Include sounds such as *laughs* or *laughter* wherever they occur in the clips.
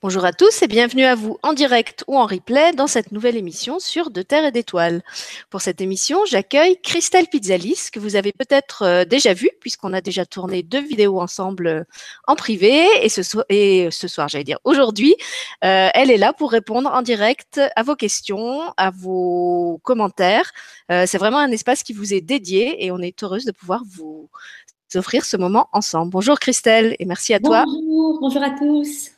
Bonjour à tous et bienvenue à vous en direct ou en replay dans cette nouvelle émission sur De Terre et d'Étoiles. Pour cette émission, j'accueille Christelle Pizzalis, que vous avez peut-être euh, déjà vue, puisqu'on a déjà tourné deux vidéos ensemble euh, en privé. Et ce, soir, j'allais dire aujourd'hui, euh, elle est là pour répondre en direct à vos questions, à vos commentaires. C'est vraiment un espace qui vous est dédié et on est heureuse de pouvoir vous offrir ce moment ensemble. Bonjour Christelle et merci à toi. Bonjour, bonjour à tous.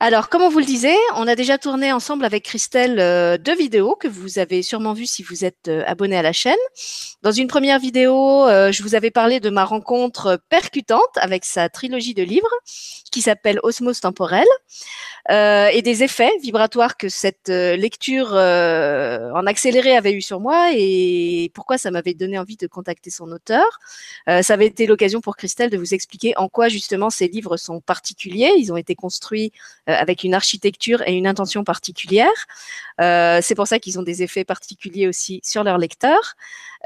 Alors, comme on vous le disait, on a déjà tourné ensemble avec Christelle euh, deux vidéos que vous avez sûrement vues si vous êtes euh, abonné à la chaîne. Dans une première vidéo, euh, je vous avais parlé de ma rencontre percutante avec sa trilogie de livres qui s'appelle Osmose temporelle et des effets vibratoires que cette lecture en accéléré avait eu sur moi et pourquoi ça m'avait donné envie de contacter son auteur. ça avait été l'occasion pour Christelle de vous expliquer en quoi justement ces livres sont particuliers. Ils ont été construits avec une architecture et une intention particulière. Euh, c'est pour ça qu'ils ont des effets particuliers aussi sur leurs lecteurs.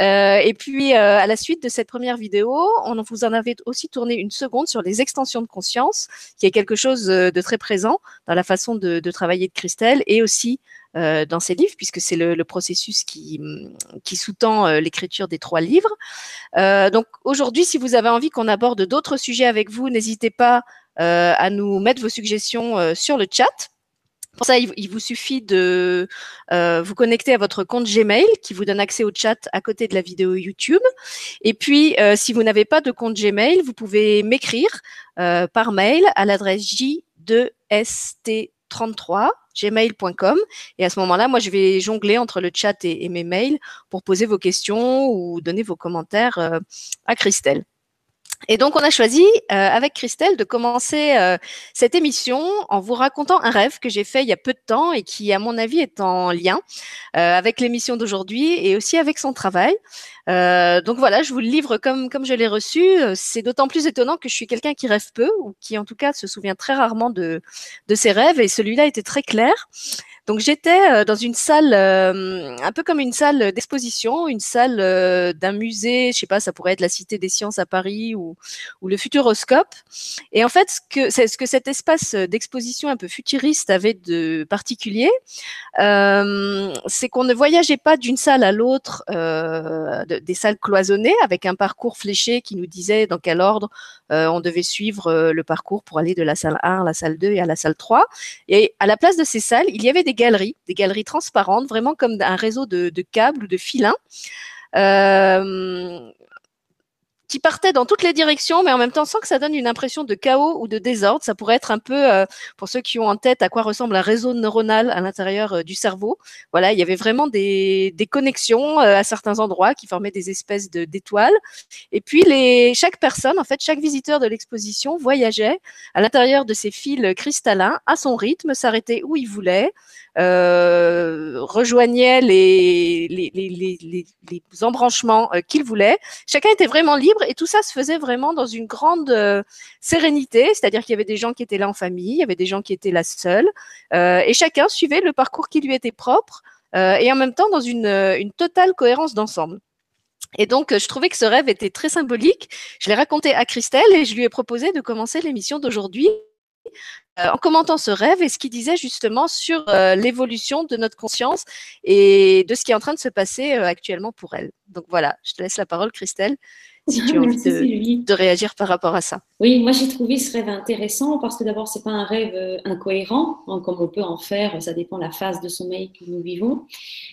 Euh, et puis, à la suite de cette première vidéo, on vous en avait aussi tourné une seconde sur les extensions de conscience, qui est quelque chose de très présent dans la façon de, travailler de Christelle et aussi dans ses livres, puisque c'est le, processus qui, qui sous-tend l'écriture des trois livres. donc aujourd'hui, si vous avez envie qu'on aborde d'autres sujets avec vous, n'hésitez pas euh, à nous mettre vos suggestions euh, sur le chat. Pour ça, il, vous suffit de euh, vous connecter à votre compte Gmail qui vous donne accès au chat à côté de la vidéo YouTube. Et puis, si vous n'avez pas de compte Gmail, vous pouvez m'écrire par mail à l'adresse j2st33 gmail.com et à ce moment-là, moi, je vais jongler entre le chat et, mes mails pour poser vos questions ou donner vos commentaires à Christelle. Et donc, on a choisi euh, avec Christelle de commencer euh, cette émission en vous racontant un rêve que j'ai fait il y a peu de temps et qui, à mon avis, est en lien euh, avec l'émission d'aujourd'hui et aussi avec son travail. donc voilà, je vous le livre comme comme je l'ai reçu. C'est d'autant plus étonnant que je suis quelqu'un qui rêve peu ou qui, en tout cas, se souvient très rarement de de ses rêves et celui-là était très clair. Donc j'étais euh, dans une salle, euh, un peu comme une salle d'exposition, une salle euh, d'un musée, je sais pas, ça pourrait être la Cité des Sciences à Paris ou, le Futuroscope. Et en fait, ce que, ce que cet espace d'exposition un peu futuriste avait de particulier, c'est qu'on ne voyageait pas d'une salle à l'autre, des salles cloisonnées avec un parcours fléché qui nous disait dans quel ordre on devait suivre le parcours pour aller de la salle 1 à la salle 2 et à la salle 3. Et à la place de ces salles, il y avait des galeries, des galeries transparentes, vraiment comme un réseau de, câbles ou de filins. Euh, qui partait dans toutes les directions, mais en même temps sans que ça donne une impression de chaos ou de désordre. Ça pourrait être un peu, euh, pour ceux qui ont en tête à quoi ressemble un réseau neuronal à l'intérieur euh, du cerveau. Voilà, il y avait vraiment des, des connexions à certains endroits qui formaient des espèces d'étoiles. Et puis chaque personne, en fait, chaque visiteur de l'exposition voyageait à l'intérieur de ces fils cristallins à son rythme, s'arrêtait où il voulait, euh, rejoignait les, embranchements qu'il voulait. Chacun était vraiment libre et tout ça se faisait vraiment dans une grande euh, sérénité, c'est-à-dire qu'il y avait des gens qui étaient là en famille, il y avait des gens qui étaient là seuls, euh, et chacun suivait le parcours qui lui était propre, euh, et en même temps dans une totale cohérence d'ensemble. Et donc, je trouvais que ce rêve était très symbolique. Je l'ai raconté à Christelle et je lui ai proposé de commencer l'émission d'aujourd'hui en commentant ce rêve et ce qu'il disait justement sur l'évolution de notre conscience et de ce qui est en train de se passer actuellement pour elle. Donc voilà, je te laisse la parole, Christelle si tu as *laughs* envie de, réagir par rapport à ça. Oui, moi j'ai trouvé ce rêve intéressant parce que d'abord, c'est pas un rêve euh, incohérent, hein, comme on peut en faire, ça dépend de la phase de sommeil que nous vivons.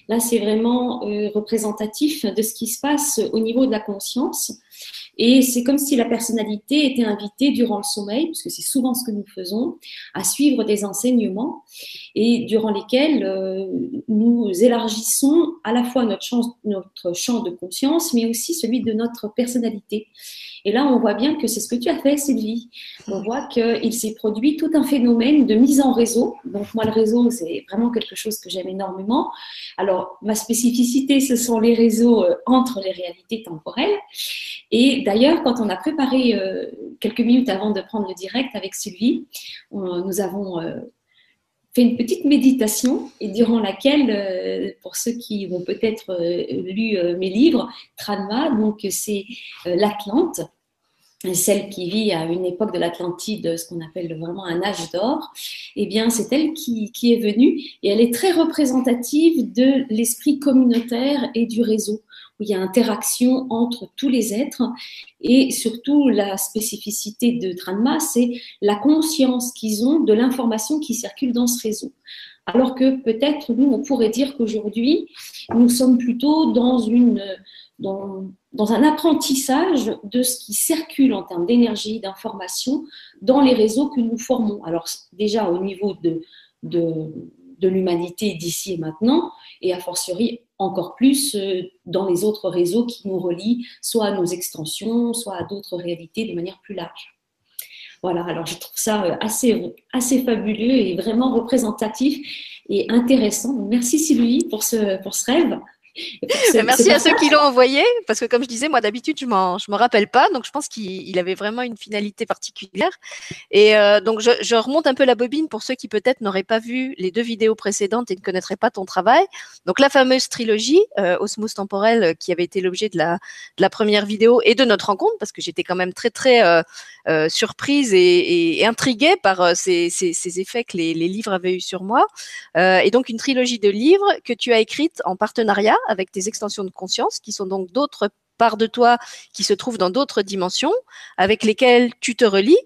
Là, c'est vraiment euh, représentatif de ce qui se passe au niveau de la conscience. Et c'est comme si la personnalité était invitée durant le sommeil, puisque c'est souvent ce que nous faisons, à suivre des enseignements et durant lesquels euh, nous élargissons à la fois notre champ, de conscience, mais aussi celui de notre personnalité. Et là, on voit bien que c'est ce que tu as fait, Sylvie. On voit qu'il s'est produit tout un phénomène de mise en réseau. Donc moi, le réseau, c'est vraiment quelque chose que j'aime énormément. Alors, ma spécificité, ce sont les réseaux euh, entre les réalités temporelles. Et d'ailleurs, quand on a préparé euh, quelques minutes avant de prendre le direct avec Sylvie, nous avons euh, fait une petite méditation et durant laquelle, pour ceux qui ont peut-être lu mes livres, Tranma, donc c'est l'Atlante, celle qui vit à une époque de l'Atlantide, ce qu'on appelle vraiment un âge d'or, eh bien, c'est elle qui, est venue et elle est très représentative de l'esprit communautaire et du réseau, où il y a interaction entre tous les êtres et surtout la spécificité de Tranma, c'est la conscience qu'ils ont de l'information qui circule dans ce réseau. Alors que peut-être nous, on pourrait dire qu'aujourd'hui, nous sommes plutôt dans une dans, dans, un apprentissage de ce qui circule en termes d'énergie, d'information dans les réseaux que nous formons. Alors déjà au niveau de, de, de l'humanité d'ici et maintenant, et a fortiori encore plus euh, dans les autres réseaux qui nous relient soit à nos extensions, soit à d'autres réalités de manière plus large. Voilà, alors je trouve ça euh, assez, assez fabuleux et vraiment représentatif et intéressant. Merci Sylvie pour ce, pour ce rêve. Merci à ceux qui l'ont envoyé, parce que comme je disais, moi d'habitude, je ne me rappelle pas, donc je pense qu'il avait vraiment une finalité particulière. Et euh, donc, je, je, remonte un peu la bobine pour ceux qui peut-être n'auraient pas vu les deux vidéos précédentes et ne connaîtraient pas ton travail. Donc, la fameuse trilogie, euh, Osmose temporelle, euh, qui avait été l'objet de la, de la première vidéo et de notre rencontre, parce que j'étais quand même très, très euh, euh surprise et, intriguée par ces, ces, effets que les, les, livres avaient eu sur moi. et donc, une trilogie de livres que tu as écrite en partenariat avec tes extensions de conscience, qui sont donc d'autres parts de toi qui se trouvent dans d'autres dimensions, avec lesquelles tu te relis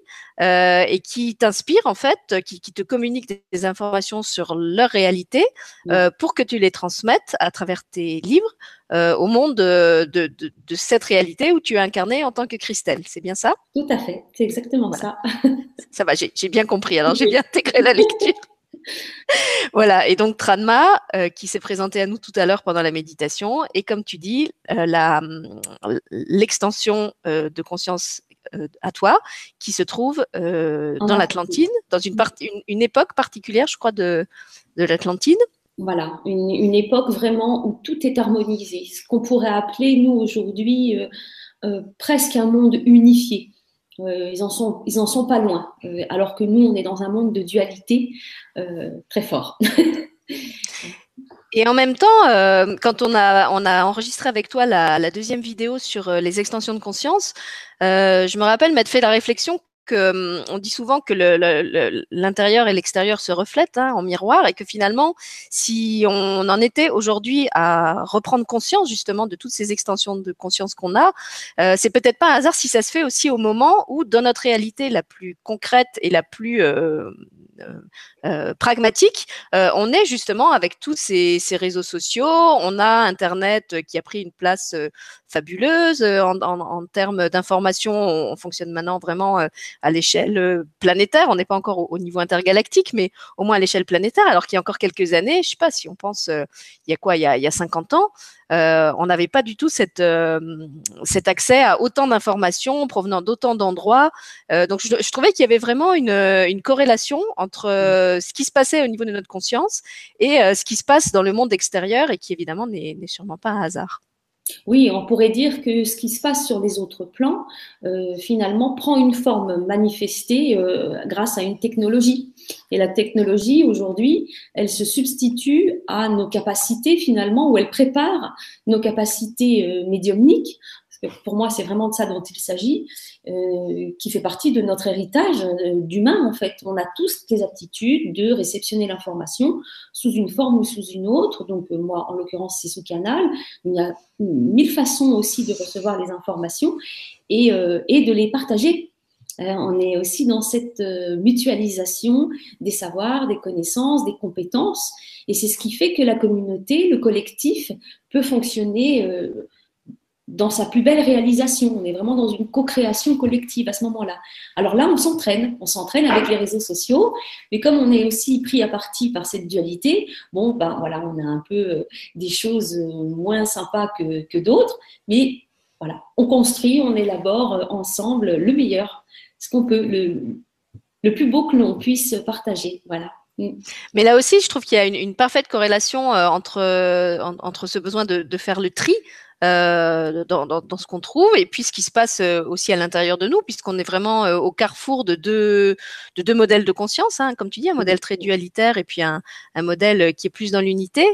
euh, et qui t'inspirent en fait, qui, qui, te communiquent des informations sur leur réalité euh, pour que tu les transmettes à travers tes livres euh, au monde de, de, de, de, cette réalité où tu es incarné en tant que Christelle. C'est bien ça? Tout à fait, c'est exactement voilà. ça. ça va, j'ai bien compris. Alors *laughs* j'ai bien intégré la lecture. Voilà, et donc Tranma, euh, qui s'est présenté à nous tout à l'heure pendant la méditation, et comme tu dis, euh, l'extension euh, de conscience à toi, qui se trouve dans l'Atlantide, dans une, une, une, époque particulière, je crois, de, de l'Atlantide. Voilà, une, une, époque vraiment où tout est harmonisé, ce qu'on pourrait appeler, nous, aujourd'hui, presque un monde unifié. Euh, ils en sont, ils en sont pas loin. Euh, alors que nous, on est dans un monde de dualité euh, très fort. Et en même temps, quand on a, on a enregistré avec toi la, la deuxième vidéo sur les extensions de conscience, je me rappelle m'être fait la réflexion que hum, on dit souvent que l'intérieur et l'extérieur se reflètent hein, en miroir et que finalement, si on en était aujourd'hui à reprendre conscience justement de toutes ces extensions de conscience qu'on a, euh, c'est peut-être pas un hasard si ça se fait aussi au moment où dans notre réalité la plus concrète et la plus euh, euh, euh, pragmatique, euh, on est justement avec tous ces, réseaux sociaux, on a Internet qui a pris une place fabuleuse en, termes d'information. On, fonctionne maintenant vraiment à l'échelle planétaire. On n'est pas encore au, au, niveau intergalactique, mais au moins à l'échelle planétaire. Alors qu'il y a encore quelques années, je sais pas si on pense, il y a quoi, il y a, il y a 50 ans, on n'avait pas du tout cet accès à autant d'informations provenant d'autant d'endroits. Donc, je, trouvais qu'il y avait vraiment une corrélation entre mmh. ce qui se passait au niveau de notre conscience et ce qui se passe dans le monde extérieur et qui évidemment n'est sûrement pas un hasard. Oui, on pourrait dire que ce qui se passe sur les autres plans, euh, finalement, prend une forme manifestée euh, grâce à une technologie. Et la technologie, aujourd'hui, elle se substitue à nos capacités, finalement, ou elle prépare nos capacités euh, médiumniques pour moi, c'est vraiment de ça dont il s'agit, euh, qui fait partie de notre héritage euh, d'humain, en fait. On a tous des aptitudes de réceptionner l'information sous une forme ou sous une autre. Donc, euh, moi, en l'occurrence, c'est sous canal. Il y a mille façons aussi de recevoir les informations et, de les partager on est aussi dans cette mutualisation des savoirs, des connaissances, des compétences. Et c'est ce qui fait que la communauté, le collectif, peut fonctionner dans sa plus belle réalisation. On est vraiment dans une co-création collective à ce moment-là. Alors là, on s'entraîne. On s'entraîne avec les réseaux sociaux. Mais comme on est aussi pris à partie par cette dualité, bon, ben voilà, on a un peu euh, des choses euh, moins sympas que, d'autres. Mais voilà, on construit, on élabore euh, ensemble le meilleur, ce qu'on peut, le, le plus beau que l'on puisse partager. Voilà. Mm. Mais là aussi, je trouve qu'il y a une, parfaite corrélation entre, entre ce besoin de, faire le tri euh, dans, dans, dans, ce qu'on trouve et puis ce qui se passe euh, aussi à l'intérieur de nous, puisqu'on est vraiment euh, au carrefour de deux, de deux modèles de conscience, hein, comme tu dis, un modèle très dualitaire et puis un, un modèle qui est plus dans l'unité.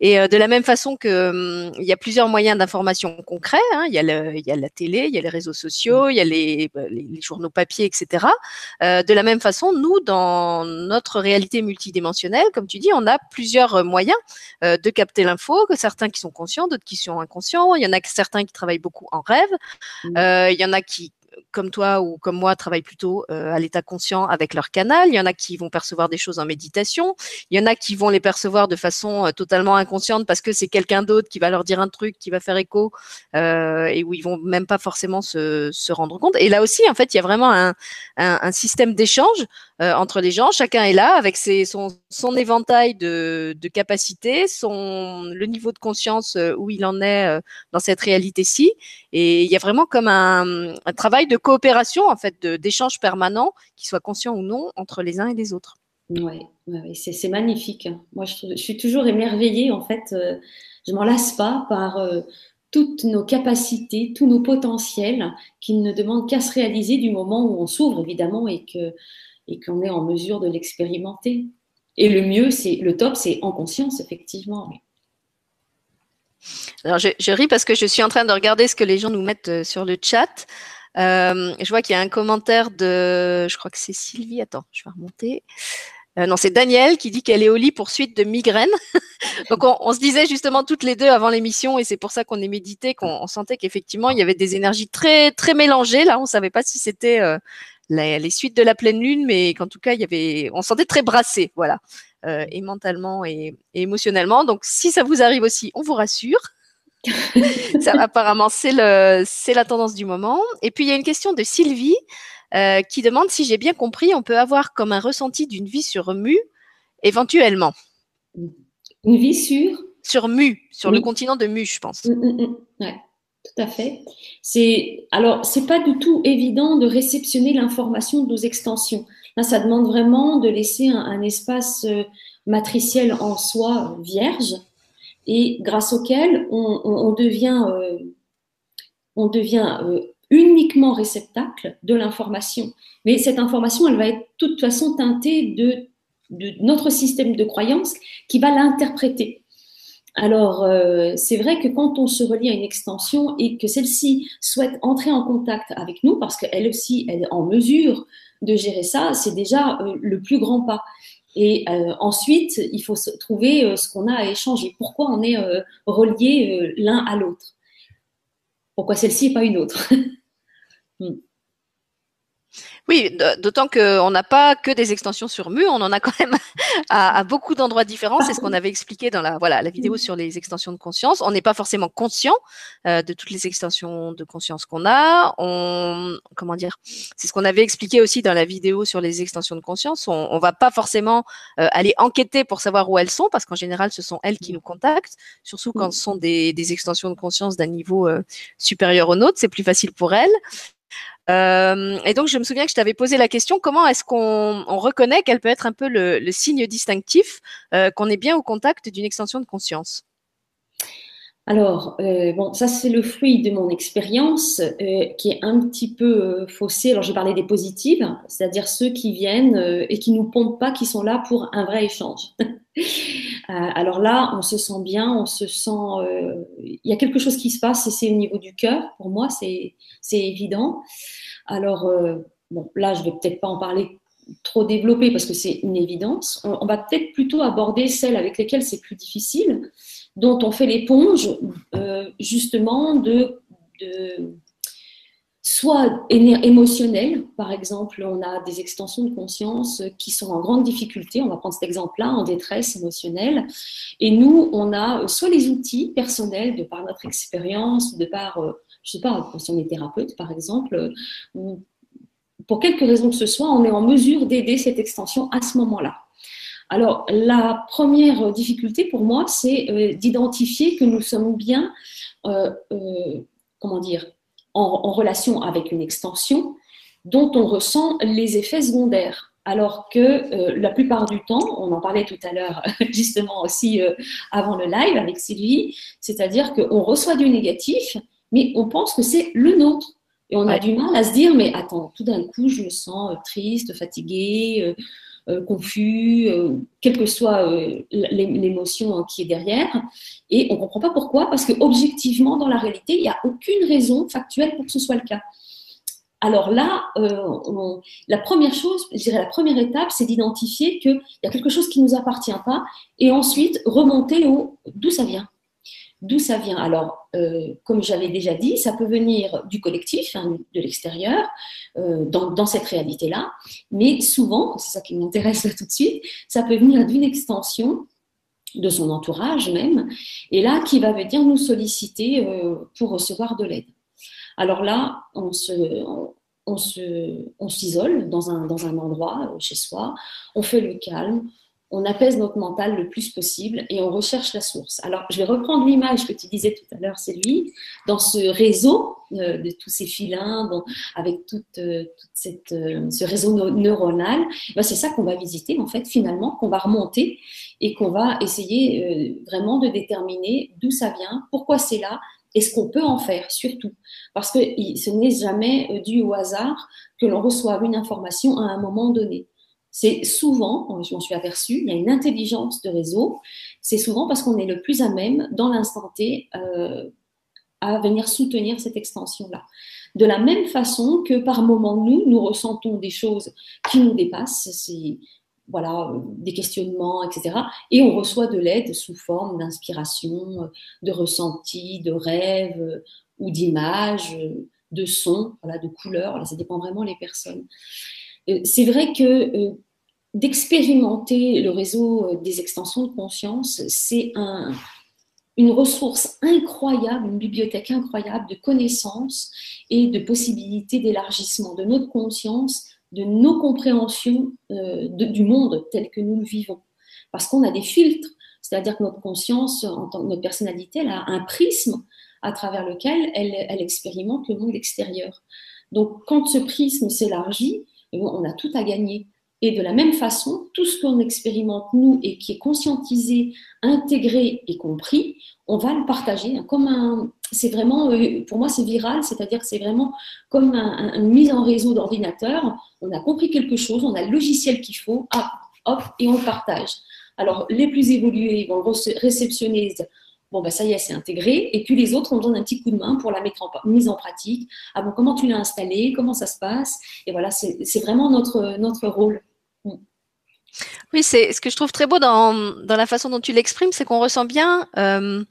Et de la même façon que hum, il y a plusieurs moyens d'information concrets, hein, il, y a le, il y a la télé, il y a les réseaux sociaux, il y a les, bah, les, les journaux papier, etc. de la même façon, nous, dans notre réalité multidimensionnelle, comme tu dis, on a plusieurs moyens de capter l'info, que certains qui sont conscients, d'autres qui sont inconscients. Il y en a certains qui travaillent beaucoup en rêve. Mmh. Euh, il y en a qui comme toi ou comme moi, travaillent plutôt euh, à l'état conscient avec leur canal. Il y en a qui vont percevoir des choses en méditation. Il y en a qui vont les percevoir de façon euh, totalement inconsciente parce que c'est quelqu'un d'autre qui va leur dire un truc qui va faire écho euh, et où ils vont même pas forcément se, se, rendre compte. Et là aussi, en fait, il y a vraiment un, un, système d'échange entre les gens. Chacun est là avec ses, son, son éventail de, de capacités, son, le niveau de conscience où il en est dans cette réalité-ci. Et il y a vraiment comme un, un travail de coopération, en fait, d'échange permanent, qui soit conscient ou non, entre les uns et les autres. Oui, ouais, c'est magnifique. Moi, je, je, suis toujours émerveillée, en fait. Euh, je m'en lasse pas par euh, toutes nos capacités, tous nos potentiels qui ne demandent qu'à se réaliser du moment où on s'ouvre, évidemment, et que et qu'on est en mesure de l'expérimenter. Et le mieux, c'est le top, c'est en conscience, effectivement. Alors, je, je, ris parce que je suis en train de regarder ce que les gens nous mettent euh, sur le chat. Euh, je vois qu'il y a un commentaire de, je crois que c'est Sylvie. Attends, je vais remonter. Euh, non, c'est Daniel qui dit qu'elle est au lit pour suite de migraine. *laughs* Donc, on, on, se disait justement toutes les deux avant l'émission, et c'est pour ça qu'on est médité, qu'on sentait qu'effectivement il y avait des énergies très très mélangées. Là, on savait pas si c'était euh, les, les, suites de la pleine lune, mais qu'en tout cas il y avait, on sentait très brassé, voilà, euh, et mentalement et, et émotionnellement. Donc, si ça vous arrive aussi, on vous rassure. *laughs* ça, apparemment, c'est la tendance du moment. Et puis il y a une question de Sylvie euh, qui demande si j'ai bien compris, on peut avoir comme un ressenti d'une vie sur Mu, éventuellement. Une vie sur Sur Mu, sur oui. le continent de Mu, je pense. Mmh, mmh, ouais, tout à fait. C'est alors c'est pas du tout évident de réceptionner l'information de nos extensions. Là, ça demande vraiment de laisser un, un espace euh, matriciel en soi vierge et grâce auquel on, devient, euh, on devient euh, uniquement réceptacle de l'information. Mais cette information, elle va être de toute façon teintée de, notre système de croyance qui va l'interpréter. Alors, euh, c'est vrai que quand on se relie à une extension et que celle-ci souhaite entrer en contact avec nous, parce qu'elle aussi, est en mesure de gérer ça, c'est déjà le plus grand pas. Et euh, ensuite, il faut trouver euh, ce qu'on a à échanger. Pourquoi on est euh, reliés l'un à l'autre? Pourquoi celle-ci et pas une autre? *laughs* Hmm. Oui, d'autant qu'on n'a pas que des extensions sur Mu, on en a quand même *laughs* à, beaucoup d'endroits différents. C'est ce qu'on avait expliqué dans la, voilà, la vidéo sur les extensions de conscience. On n'est pas forcément conscient euh, de toutes les extensions de conscience qu'on a. Comment dire C'est ce qu'on avait expliqué aussi dans la vidéo sur les extensions de conscience. On, ne va pas forcément euh, aller enquêter pour savoir où elles sont, parce qu'en général, ce sont elles qui nous contactent, surtout quand ce sont des, des extensions de conscience d'un niveau euh, supérieur au nôtre. C'est plus facile pour elles. Euh, et donc, je me souviens que je t'avais posé la question comment est-ce qu'on on reconnaît qu'elle peut être un peu le, le signe distinctif euh, qu'on est bien au contact d'une extension de conscience? Alors, euh, bon, ça c'est le fruit de mon expérience euh, qui est un petit peu euh, faussée. Alors, je parlais des positives, c'est-à-dire ceux qui viennent et qui nous pompent pas, qui sont là pour un vrai échange. *laughs* alors là, on se sent bien, on se sent. Il y a quelque chose qui se passe et c'est au niveau du cœur. Pour moi, c'est évident. Alors, bon, là, je vais peut-être pas en parler trop développé parce que c'est une évidence. On va peut-être plutôt aborder celles avec lesquelles c'est plus difficile dont on fait l'éponge euh, justement de, de soit émotionnel, par exemple, on a des extensions de conscience qui sont en grande difficulté, on va prendre cet exemple-là, en détresse émotionnelle, et nous, on a soit les outils personnels de par notre expérience, de par, euh, je sais pas, si on est thérapeute, par exemple, ou pour quelque raison que ce soit, on est en mesure d'aider cette extension à ce moment-là. Alors, la première difficulté pour moi, c'est euh, d'identifier que nous sommes bien, euh, euh, comment dire, en, en, relation avec une extension dont on ressent les effets secondaires. Alors que la plupart du temps, on en parlait tout à l'heure *laughs* justement aussi avant le live avec Sylvie, c'est-à-dire qu'on reçoit du négatif, mais on pense que c'est le nôtre. Et on a du mal à se dire, mais attends, tout d'un coup, je me sens triste, fatiguée, confus, euh, quelle que soit euh, l'émotion hein, qui est derrière. Et on ne comprend pas pourquoi, parce que objectivement, dans la réalité, il n'y a aucune raison factuelle pour que ce soit le cas. Alors là, la première chose, je dirais la première étape, c'est d'identifier qu'il y a quelque chose qui ne nous appartient pas et ensuite remonter au d'où ça vient. D'où ça vient? Alors, euh, comme j'avais déjà dit, ça peut venir du collectif, hein, de l'extérieur, euh, dans, cette réalité-là, mais souvent, c'est ça qui m'intéresse *laughs* tout de suite, ça peut venir d'une extension de son entourage même, et là, qui va venir nous solliciter euh, pour recevoir de l'aide. Alors là, on se, on, on s'isole dans un, dans un endroit chez soi, on fait le calme, on apaise notre mental le plus possible et on recherche la source. Alors, je vais reprendre l'image que tu disais tout à l'heure, c'est lui, dans ce réseau euh, de tous ces filins, avec tout, euh, euh, ce réseau neuronal. Ben, c'est ça qu'on va visiter, en fait, finalement, qu'on va remonter et qu'on va essayer vraiment de déterminer d'où ça vient, pourquoi c'est là, et ce qu'on peut en faire, surtout. Parce que ce n'est jamais dû au hasard que l'on reçoive une information à un moment donné c'est souvent, je m'en suis aperçue, il y a une intelligence de réseau, c'est souvent parce qu'on est le plus à même, dans l'instant T, euh, à venir soutenir cette extension-là. De la même façon que par moment, nous, nous ressentons des choses qui nous dépassent, c'est voilà, des questionnements, etc. Et on reçoit de l'aide sous forme d'inspiration, de ressenti, de rêve ou d'images, de sons, voilà, de couleurs. ça dépend vraiment des personnes. Euh, c'est vrai que euh, d'expérimenter le réseau euh, des extensions de conscience, c'est une ressource incroyable, une bibliothèque incroyable de connaissances et de possibilités d'élargissement de notre conscience, de nos compréhensions du monde tel que nous le vivons. Parce qu'on a des filtres, c'est-à-dire que notre conscience, en tant que notre personnalité, elle a un prisme à travers lequel elle expérimente le monde extérieur. Donc quand ce prisme s'élargit, on a tout à gagner. Et de la même façon, tout ce qu'on expérimente nous et qui est conscientisé, intégré et compris, on va le partager. Un, c'est vraiment, euh, pour moi, c'est viral, c'est-à-dire que c'est vraiment comme une mise en réseau d'ordinateur. On a compris quelque chose, on a le logiciel qu'il faut, hop, et on le partage. Alors, les plus évolués vont réceptionner Bon, ben ça y est, c'est intégré. Et puis les autres, on donne un petit coup de main pour la mettre en mise en pratique. Ah bon, comment tu l'as installé? Comment ça se passe? Et voilà, c'est vraiment notre, notre rôle. Mm. Oui, c'est ce que je trouve très beau dans, dans la façon dont tu l'exprimes, c'est qu'on ressent bien euh,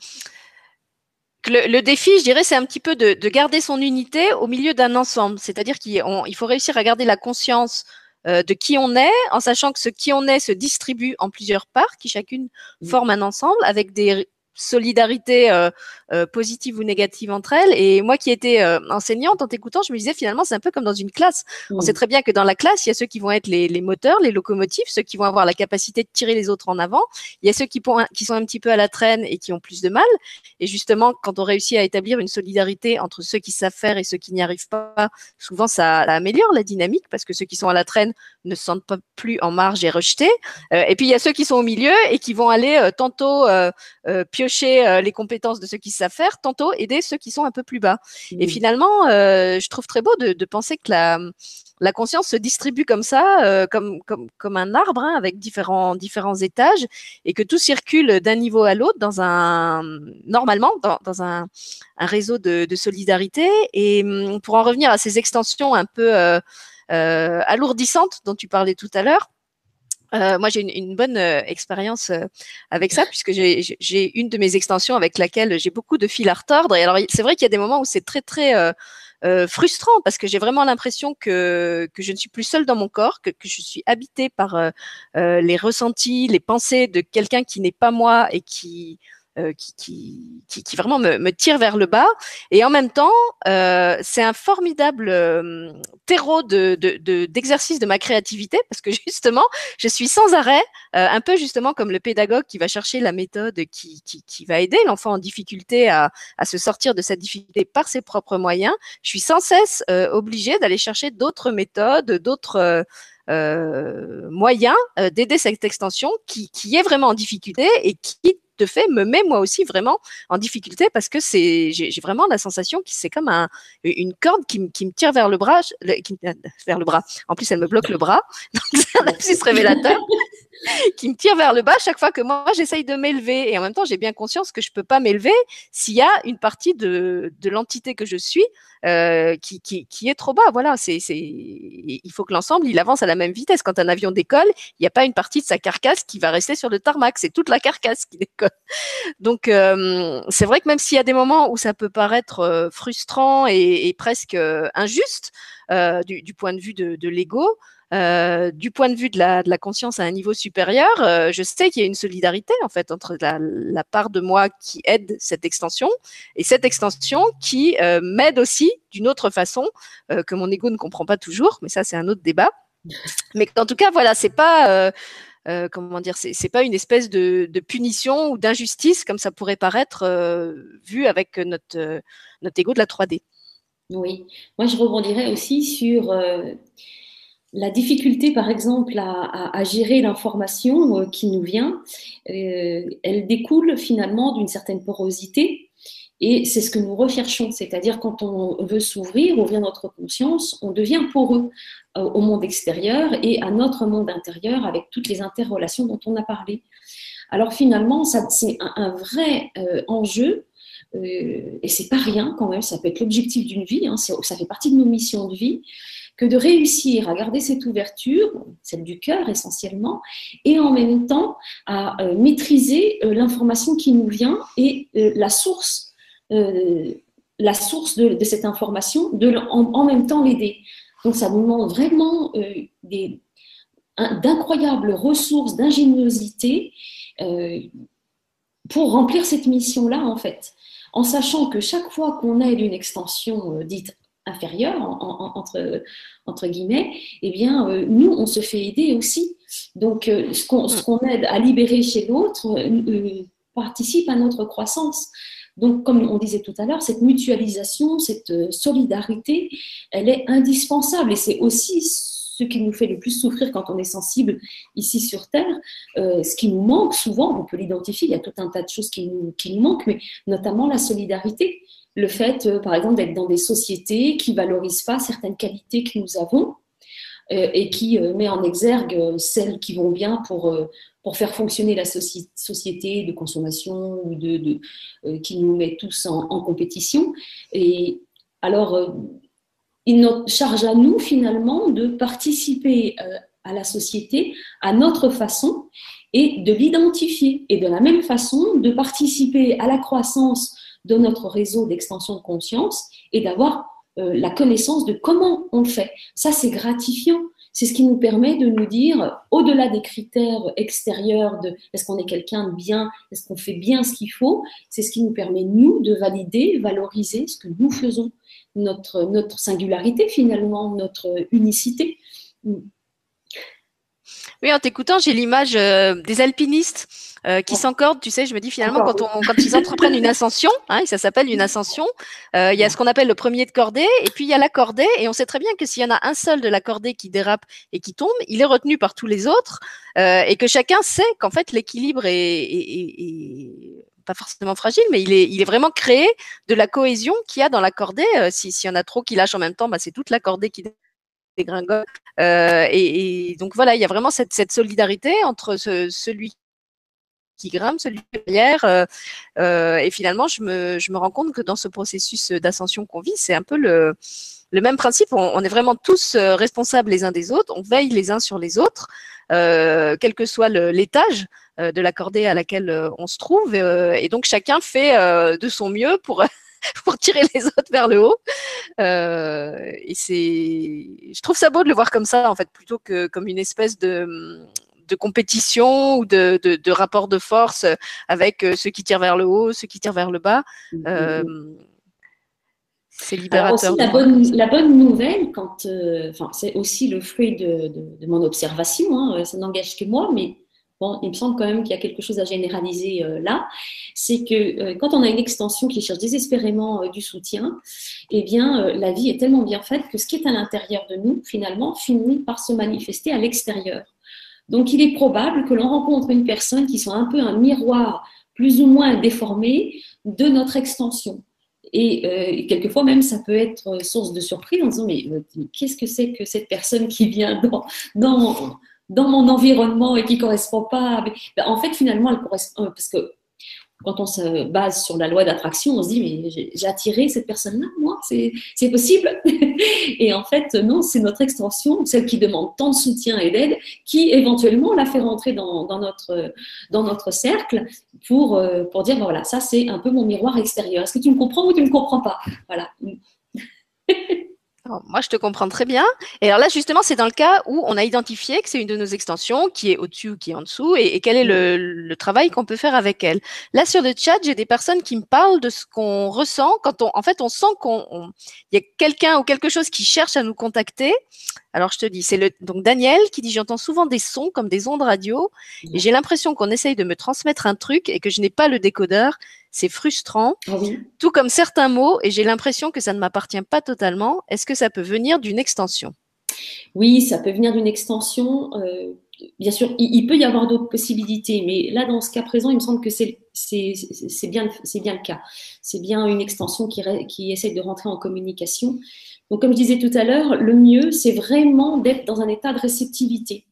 que le, défi, je dirais, c'est un petit peu de, de, garder son unité au milieu d'un ensemble. C'est-à-dire qu'il il faut réussir à garder la conscience euh, de qui on est, en sachant que ce qui on est se distribue en plusieurs parts, qui chacune mm. forment un ensemble avec des solidarité euh, euh, positive ou négative entre elles. Et moi qui étais euh, enseignante, en t'écoutant, je me disais finalement, c'est un peu comme dans une classe. On sait très bien que dans la classe, il y a ceux qui vont être les, les, moteurs, les locomotives, ceux qui vont avoir la capacité de tirer les autres en avant. Il y a ceux qui, qui sont un petit peu à la traîne et qui ont plus de mal. Et justement, quand on réussit à établir une solidarité entre ceux qui savent faire et ceux qui n'y arrivent pas, souvent ça, améliore la dynamique parce que ceux qui sont à la traîne ne se sentent pas plus en marge et rejetés. et puis il y a ceux qui sont au milieu et qui vont aller tantôt piocher euh, les compétences de ceux qui savent faire, tantôt aider ceux qui sont un peu plus bas. Et finalement, euh, je trouve très beau de, penser que la, la conscience se distribue comme ça, euh, comme, comme, comme un arbre, hein, avec différents, différents étages, et que tout circule d'un niveau à l'autre dans un, normalement, dans, dans un, un, réseau de, de, solidarité. Et hum, pour en revenir à ces extensions un peu euh, alourdissantes dont tu parlais tout à l'heure, euh, moi, j'ai une, une, bonne euh, expérience euh, avec ça, puisque j'ai une de mes extensions avec laquelle j'ai beaucoup de fil à retordre. Et alors, c'est vrai qu'il y a des moments où c'est très, très euh, frustrant, parce que j'ai vraiment l'impression que, que je ne suis plus seule dans mon corps, que, que je suis habitée par les ressentis, les pensées de quelqu'un qui n'est pas moi et qui euh, qui, vraiment me, tire vers le bas. Et en même temps, euh, c'est un formidable euh, terreau de, d'exercice de, ma créativité parce que *laughs* justement, je suis sans arrêt, un peu justement comme le pédagogue qui va chercher la méthode qui, va aider l'enfant en difficulté à, se sortir de cette difficulté par ses propres moyens. Je suis sans cesse obligée d'aller chercher d'autres méthodes, d'autres moyen d'aider cette extension qui, est vraiment en difficulté et qui te fait me met moi aussi vraiment en difficulté parce que c'est j'ai vraiment la sensation que c'est comme un, une corde qui, qui, me tire vers le bras, qui, vers le bras. En plus, elle me bloque le bras, *laughs* donc c'est un lapsus révélateur *laughs* qui me tire vers le bas chaque fois que moi j'essaye de m'élever. Et en même temps, j'ai bien conscience que je peux pas m'élever s'il y a une partie de, de l'entité que je suis euh, qui, qui, qui, est trop bas. Voilà, c'est, il faut que l'ensemble il avance à la même vitesse. Quand un avion décolle, il n'y a pas une partie de sa carcasse qui va rester sur le tarmac, c'est toute la carcasse qui décolle. *laughs* Donc euh, c'est vrai que même s'il y a des moments où ça peut paraître euh, frustrant et, presque injuste du, point de vue de l'ego, euh, du point de vue de la, conscience à un niveau supérieur, euh, je sais qu'il y a une solidarité en fait entre la, part de moi qui aide cette extension et cette extension qui euh, m'aide aussi d'une autre façon que mon ego ne comprend pas toujours, mais ça c'est un autre débat. Mais en tout cas, voilà, c'est pas euh, comment dire, c'est pas une espèce de, punition ou d'injustice comme ça pourrait paraître vu avec notre notre ego de la 3D. Oui, moi je rebondirais aussi sur la difficulté, par exemple, à, gérer l'information euh, qui nous vient, euh, elle découle finalement d'une certaine porosité. Et c'est ce que nous recherchons, c'est-à-dire quand on veut s'ouvrir, ouvrir notre conscience, on devient poreux euh, au monde extérieur et à notre monde intérieur avec toutes les interrelations dont on a parlé. Alors finalement, c'est un, vrai enjeu et c'est pas rien quand même, ça peut être l'objectif d'une vie, hein, ça fait partie de nos missions de vie, que de réussir à garder cette ouverture, celle du cœur essentiellement, et en même temps à euh, maîtriser euh, l'information qui nous vient et euh, la source, la source de, cette information, en, même temps l'aider. Donc ça nous demande vraiment d'incroyables ressources, d'ingéniosité pour remplir cette mission-là en fait en sachant que chaque fois qu'on aide une extension dite inférieure, entre, entre guillemets, eh bien, euh, nous, on se fait aider aussi. Donc, euh, ce qu'on aide à libérer chez l'autre euh, participe à notre croissance. Donc, comme on disait tout à l'heure, cette mutualisation, cette solidarité, elle est indispensable. Et c'est aussi ce qui nous fait le plus souffrir quand on est sensible ici sur Terre. ce qui nous manque souvent, on peut l'identifier, il y a tout un tas de choses qui nous, qui nous manquent, mais notamment la solidarité le fait, euh, par exemple, d'être dans des sociétés qui valorisent pas certaines qualités que nous avons euh, et qui euh, met en exergue celles qui vont bien pour, pour faire fonctionner la société de consommation ou de, qui nous met tous en, compétition. Et alors, il nous charge à nous finalement de participer à la société à notre façon et de l'identifier et de la même façon de participer à la croissance de notre réseau d'extension de conscience et d'avoir euh, la connaissance de comment on le fait. Ça, c'est gratifiant. C'est ce qui nous permet de nous dire, au-delà des critères extérieurs de est-ce qu'on est quelqu'un de bien, est-ce qu'on fait bien ce qu'il faut, c'est ce qui nous permet, nous, de valider, valoriser ce que nous faisons, notre, notre singularité finalement, notre unicité. Oui, en t'écoutant, j'ai l'image euh, des alpinistes euh, qui s'encordent. Tu sais, je me dis finalement quand, on, quand ils entreprennent une ascension, hein, ça s'appelle une ascension, euh, il y a ce qu'on appelle le premier de cordée, et puis il y a la cordée, et on sait très bien que s'il y en a un seul de la cordée qui dérape et qui tombe, il est retenu par tous les autres, et que chacun sait qu'en fait l'équilibre est, est, est, pas forcément fragile, mais il est, il est vraiment créé de la cohésion qu'il y a dans la cordée. S'il y en a trop qui lâchent en même temps, bah, c'est toute la cordée qui dégringole. Euh, et, donc voilà, il y a vraiment cette, solidarité entre ce, celui qui grimpe, celui qui derrière. Euh, euh, et finalement, je me, rends compte que dans ce processus d'ascension qu'on vit, c'est un peu le, même principe. On, est vraiment tous euh, responsables les uns des autres. On veille les uns sur les autres, quel que soit l'étage de la cordée à laquelle on se trouve. et donc chacun fait de son mieux pour *laughs* pour tirer les autres vers le haut. Euh, et c'est, je trouve ça beau de le voir comme ça, en fait, plutôt que comme une espèce de, de compétition ou de, de, de, rapport de force avec euh, ceux qui tirent vers le haut, ceux qui tirent vers le bas. Mm-hmm. Euh, c'est libérateur. la, bonne, la bonne nouvelle, quand, euh, c'est aussi le fruit de, de, mon observation, hein, ça n'engage que moi, mais il me semble quand même qu'il y a quelque chose à généraliser là, c'est que quand on a une extension qui cherche désespérément du soutien, eh bien, la vie est tellement bien faite que ce qui est à l'intérieur de nous, finalement, finit par se manifester à l'extérieur. Donc, il est probable que l'on rencontre une personne qui soit un peu un miroir plus ou moins déformé de notre extension. Et euh, quelquefois même, ça peut être source de surprise en disant, mais, euh, qu'est-ce que c'est que cette personne qui vient dans, dans mon environnement et qui correspond pas ben, En fait, finalement, elle correspond, parce que quand on se base sur la loi d'attraction, on se dit, mais j'ai attiré cette personne-là, moi, c'est possible. *laughs* et en fait, non, c'est notre extension, celle qui demande tant de soutien et d'aide, qui éventuellement la fait rentrer dans, notre, cercle pour, euh, pour dire, voilà, ça c'est un peu mon miroir extérieur. Est-ce que tu me comprends ou tu ne me comprends pas? Voilà. *laughs* moi, je te comprends très bien. Et alors là, justement, c'est dans le cas où on a identifié que c'est une de nos extensions qui est au-dessus ou qui est en dessous et, quel est le, travail qu'on peut faire avec elle. Là, sur le chat, j'ai des personnes qui me parlent de ce qu'on ressent quand on, en fait, on sent qu'on, il y a quelqu'un ou quelque chose qui cherche à nous contacter. Alors, je te dis, c'est le, donc Daniel qui dit, j'entends souvent des sons comme des ondes radio et j'ai l'impression qu'on essaye de me transmettre un truc et que je n'ai pas le décodeur c'est frustrant, ah tout comme certains mots, et j'ai l'impression que ça ne m'appartient pas totalement. Est-ce que ça peut venir d'une extension? Oui, ça peut venir d'une extension. Euh, bien sûr, il, peut y avoir d'autres possibilités, mais là, dans ce cas présent, il me semble que c'est bien, bien le cas. C'est bien une extension qui, qui essaie de rentrer en communication. Donc, comme je disais tout à l'heure, le mieux, c'est vraiment d'être dans un état de réceptivité.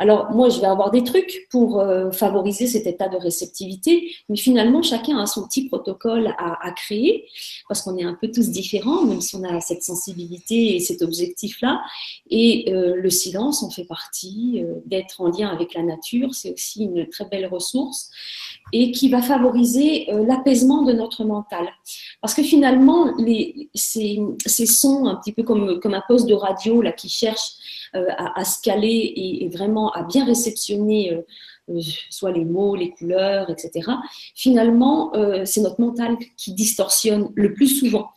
Alors, moi, je vais avoir des trucs pour euh, favoriser cet état de réceptivité, mais finalement, chacun a son petit protocole à, créer, parce qu'on est un peu tous différents, même si on a cette sensibilité et cet objectif-là. Et euh, le silence en fait partie, euh, d'être en lien avec la nature, c'est aussi une très belle ressource et qui va favoriser l'apaisement de notre mental. Parce que finalement, ces, sons, un petit peu comme, comme un poste de radio là, qui cherche euh, à, se caler et, vraiment à bien réceptionner euh, euh, soit les mots, les couleurs, etc. Finalement, c'est notre mental qui distorsionne le plus souvent.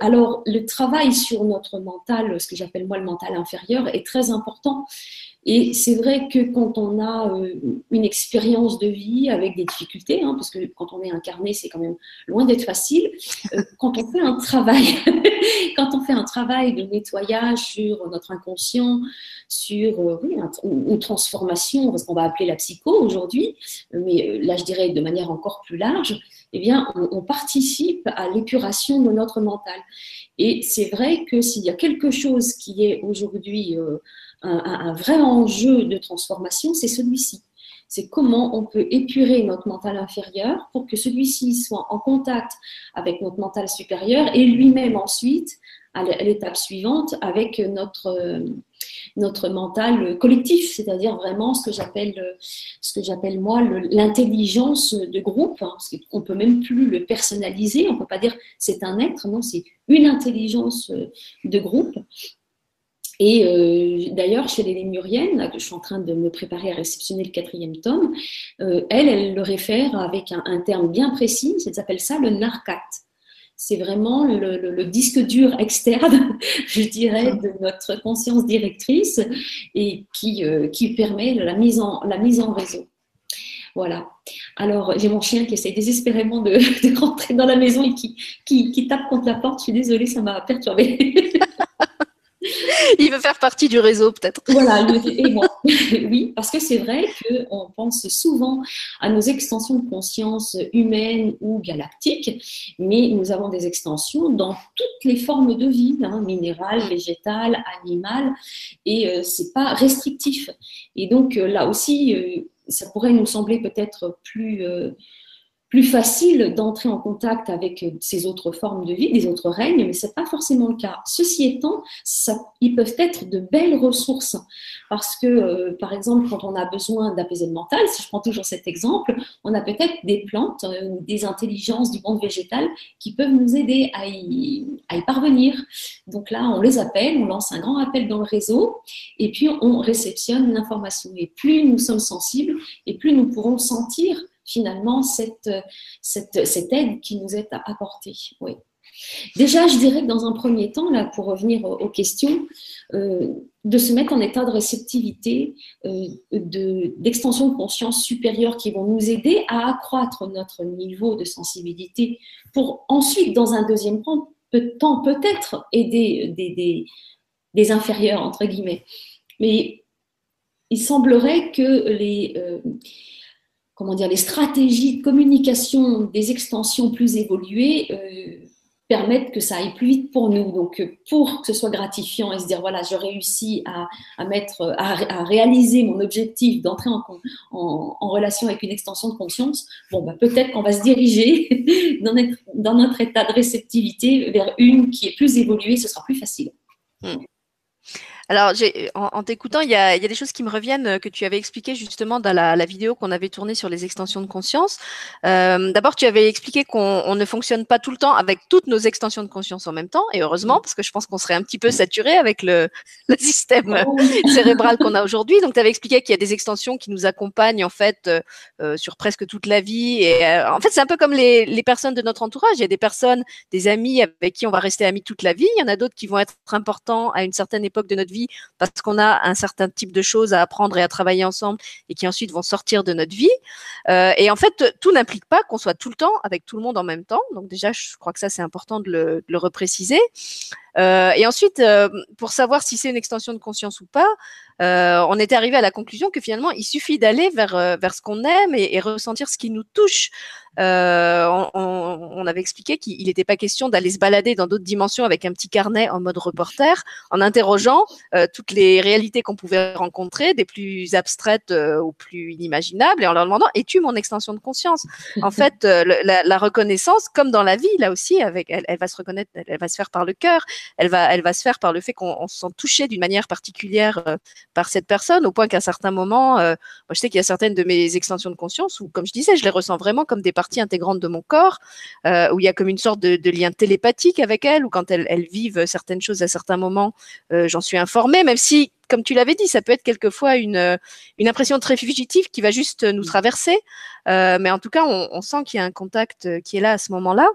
Alors, le travail sur notre mental, ce que j'appelle moi le mental inférieur, est très important et c'est vrai que quand on a une expérience de vie avec des difficultés, hein, parce que quand on est incarné, c'est quand même loin d'être facile, quand on fait un travail, *laughs* *laughs* quand on fait un travail de nettoyage sur notre inconscient, sur euh, une, transformation, parce qu'on va appeler la psycho aujourd'hui, mais là je dirais de manière encore plus large, eh bien on, on participe à l'épuration de notre mental. Et c'est vrai que s'il y a quelque chose qui est aujourd'hui un, vrai enjeu de transformation, c'est celui-ci. C'est comment on peut épurer notre mental inférieur pour que celui-ci soit en contact avec notre mental supérieur et lui-même ensuite, à l'étape suivante, avec notre, mental collectif, c'est-à-dire vraiment ce que j'appelle, ce que j'appelle moi l'intelligence de groupe. Hein, on ne peut même plus le personnaliser, on ne peut pas dire c'est un être, non, c'est une intelligence de groupe et euh, d'ailleurs, chez les Lémuriennes, je suis en train de me préparer à réceptionner le quatrième tome, euh, elle, elle le réfère avec un, terme bien précis, ça s'appelle ça le narcat. C'est vraiment le, disque dur externe, *laughs* je dirais, de notre conscience directrice et qui, euh, permet la mise, en, réseau. Voilà. Alors, j'ai mon chien qui essaie désespérément de, *laughs* rentrer dans la maison et qui tape contre la porte. Je suis désolée, ça m'a perturbée. *laughs* *laughs* Il veut faire partie du réseau, peut-être. Voilà, *laughs* oui, parce que c'est vrai qu'on pense souvent à nos extensions de conscience humaines ou galactiques, mais nous avons des extensions dans toutes les formes de vie, hein, minérales, végétales, animales, et euh, c'est pas restrictif. Et donc euh, là aussi, euh, ça pourrait nous sembler peut-être plus plus facile d'entrer en contact avec ces autres formes de vie, des autres règnes, mais ce n'est pas forcément le cas. Ceci étant, ils peuvent être de belles ressources parce que, euh, par exemple, quand on a besoin d'apaiser le mental, si je prends toujours cet exemple, on a peut-être des plantes euh, des intelligences du monde végétal qui peuvent nous aider à y, à y parvenir. Donc là, on les appelle, on lance un grand appel dans le réseau et puis on réceptionne l'information. Et plus nous sommes sensibles et plus nous pourrons sentir finalement cette, cette, cette aide qui nous est apportée. Oui. Déjà, je dirais que dans un premier temps, là, pour revenir aux questions, euh, de se mettre en état de réceptivité, euh, d'extension de, conscience supérieure qui vont nous aider à accroître notre niveau de sensibilité pour ensuite, dans un deuxième temps, peut-être aider des, des, inférieurs, entre guillemets. Mais il semblerait que les, euh, comment dire, les stratégies de communication des extensions plus évoluées permettre que ça aille plus vite pour nous. Donc, pour que ce soit gratifiant et se dire, voilà, je réussis à, réaliser mon objectif d'entrer en, relation avec une extension de conscience, bon, bah, peut-être qu'on va se diriger *laughs* dans notre, dans notre, état de réceptivité vers une qui est plus évoluée, ce sera plus facile. Hmm. Alors, en, en t'écoutant, il y a, des choses qui me reviennent euh, que tu avais expliquées justement dans la, vidéo qu'on avait tournée sur les extensions de conscience. Euh, d'abord, tu avais expliqué qu'on ne fonctionne pas tout le temps avec toutes nos extensions de conscience en même temps, et heureusement, parce que je pense qu'on serait un petit peu saturé avec le, *laughs* système oh cérébral qu'on a aujourd'hui. Donc, tu avais expliqué qu'il y a des extensions qui nous accompagnent en fait euh, sur presque toute la vie. Et en fait, c'est un peu comme les, les personnes de notre entourage. Il y a des personnes, des amis avec qui on va rester amis toute la vie. Il y en a d'autres qui vont être importants à une certaine époque de notre vie parce qu'on a un certain type de choses à apprendre et à travailler ensemble et qui ensuite vont sortir de notre vie. Euh, et en fait, tout n'implique pas qu'on soit tout le temps avec tout le monde en même temps. Donc déjà, je crois que ça, c'est important de le, repréciser. Euh, et ensuite, euh, pour savoir si c'est une extension de conscience ou pas, euh, on était arrivé à la conclusion que finalement, il suffit d'aller vers, euh, vers ce qu'on aime et, et, ressentir ce qui nous touche. Euh, on, on, avait expliqué qu'il n'était pas question d'aller se balader dans d'autres dimensions avec un petit carnet en mode reporter, en interrogeant euh, toutes les réalités qu'on pouvait rencontrer, des plus abstraites aux plus inimaginables, et en leur demandant es-tu mon extension de conscience? En *laughs* fait, la, la, reconnaissance, comme dans la vie, là aussi, avec elle, elle va se reconnaître, elle, va se faire par le cœur, elle va, elle va se faire par le fait qu'on se sent touché d'une manière particulière par cette personne, au point qu'à certains moments, euh, moi, je sais qu'il y a certaines de mes extensions de conscience où, comme je disais, je les ressens vraiment comme des parties intégrantes de mon corps, euh, où il y a comme une sorte de, lien télépathique avec elles, ou quand elles, vivent certaines choses à certains moments, euh, j'en suis informée, même si comme tu l'avais dit, ça peut être quelquefois une, une impression très fugitive qui va juste nous traverser. mais en tout cas, on, sent qu'il y a un contact qui est là à ce moment-là.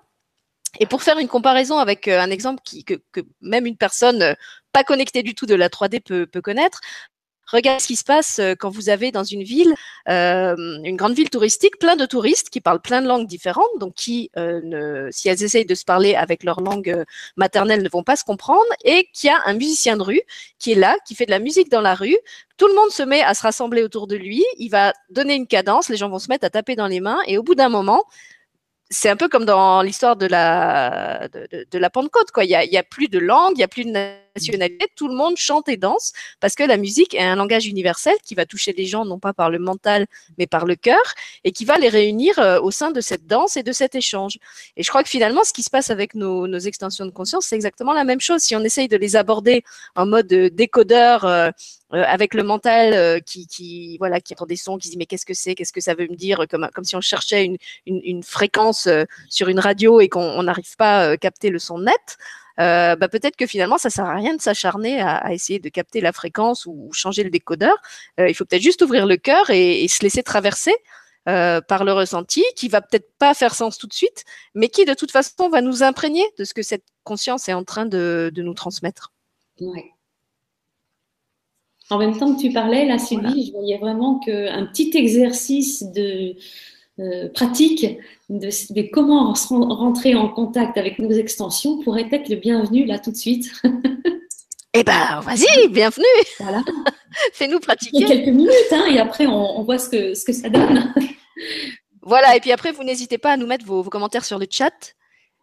Et pour faire une comparaison avec un exemple qui, que, que, même une personne pas connectée du tout de la 3D peut, peut connaître, Regarde ce qui se passe euh, quand vous avez dans une ville, euh, une grande ville touristique, plein de touristes qui parlent plein de langues différentes, donc qui, euh, si elles essayent de se parler avec leur langue maternelle, ne vont pas se comprendre, et qu'il y a un musicien de rue qui est là, qui fait de la musique dans la rue. Tout le monde se met à se rassembler autour de lui. Il va donner une cadence, les gens vont se mettre à taper dans les mains, et au bout d'un moment, c'est un peu comme dans l'histoire de la de, la Pentecôte quoi. Il y a, a plus de langue, il y a plus de tout le monde chante et danse parce que la musique est un langage universel qui va toucher les gens non pas par le mental mais par le cœur et qui va les réunir euh, au sein de cette danse et de cet échange. Et je crois que finalement, ce qui se passe avec nos, nos extensions de conscience, c'est exactement la même chose. Si on essaye de les aborder en mode euh, décodeur euh, avec le mental qui, qui, voilà, qui entend des sons, qui se dit mais qu'est-ce que c'est, qu'est-ce que ça veut me dire, comme, comme si on cherchait une, une, fréquence sur une radio et qu'on n'arrive pas à capter le son net. Bah peut-être que finalement, ça sert à rien de s'acharner à, à, essayer de capter la fréquence ou, changer le décodeur. il faut peut-être juste ouvrir le cœur et, et se laisser traverser euh, par le ressenti, qui va peut-être pas faire sens tout de suite, mais qui de toute façon va nous imprégner de ce que cette conscience est en train de, de nous transmettre. Ouais. En même temps que tu parlais, là, Sylvie, je voyais vraiment qu'un petit exercice de euh, pratique de, comment rentrer en contact avec nos extensions pourrait être le bienvenu là tout de suite. *laughs* eh ben, vas-y, bienvenue. Voilà. *laughs* Fais-nous pratiquer. quelques minutes, hein, et après on, voit ce que, ce que ça donne. *laughs* voilà, et puis après, vous n'hésitez pas à nous mettre vos, commentaires sur le chat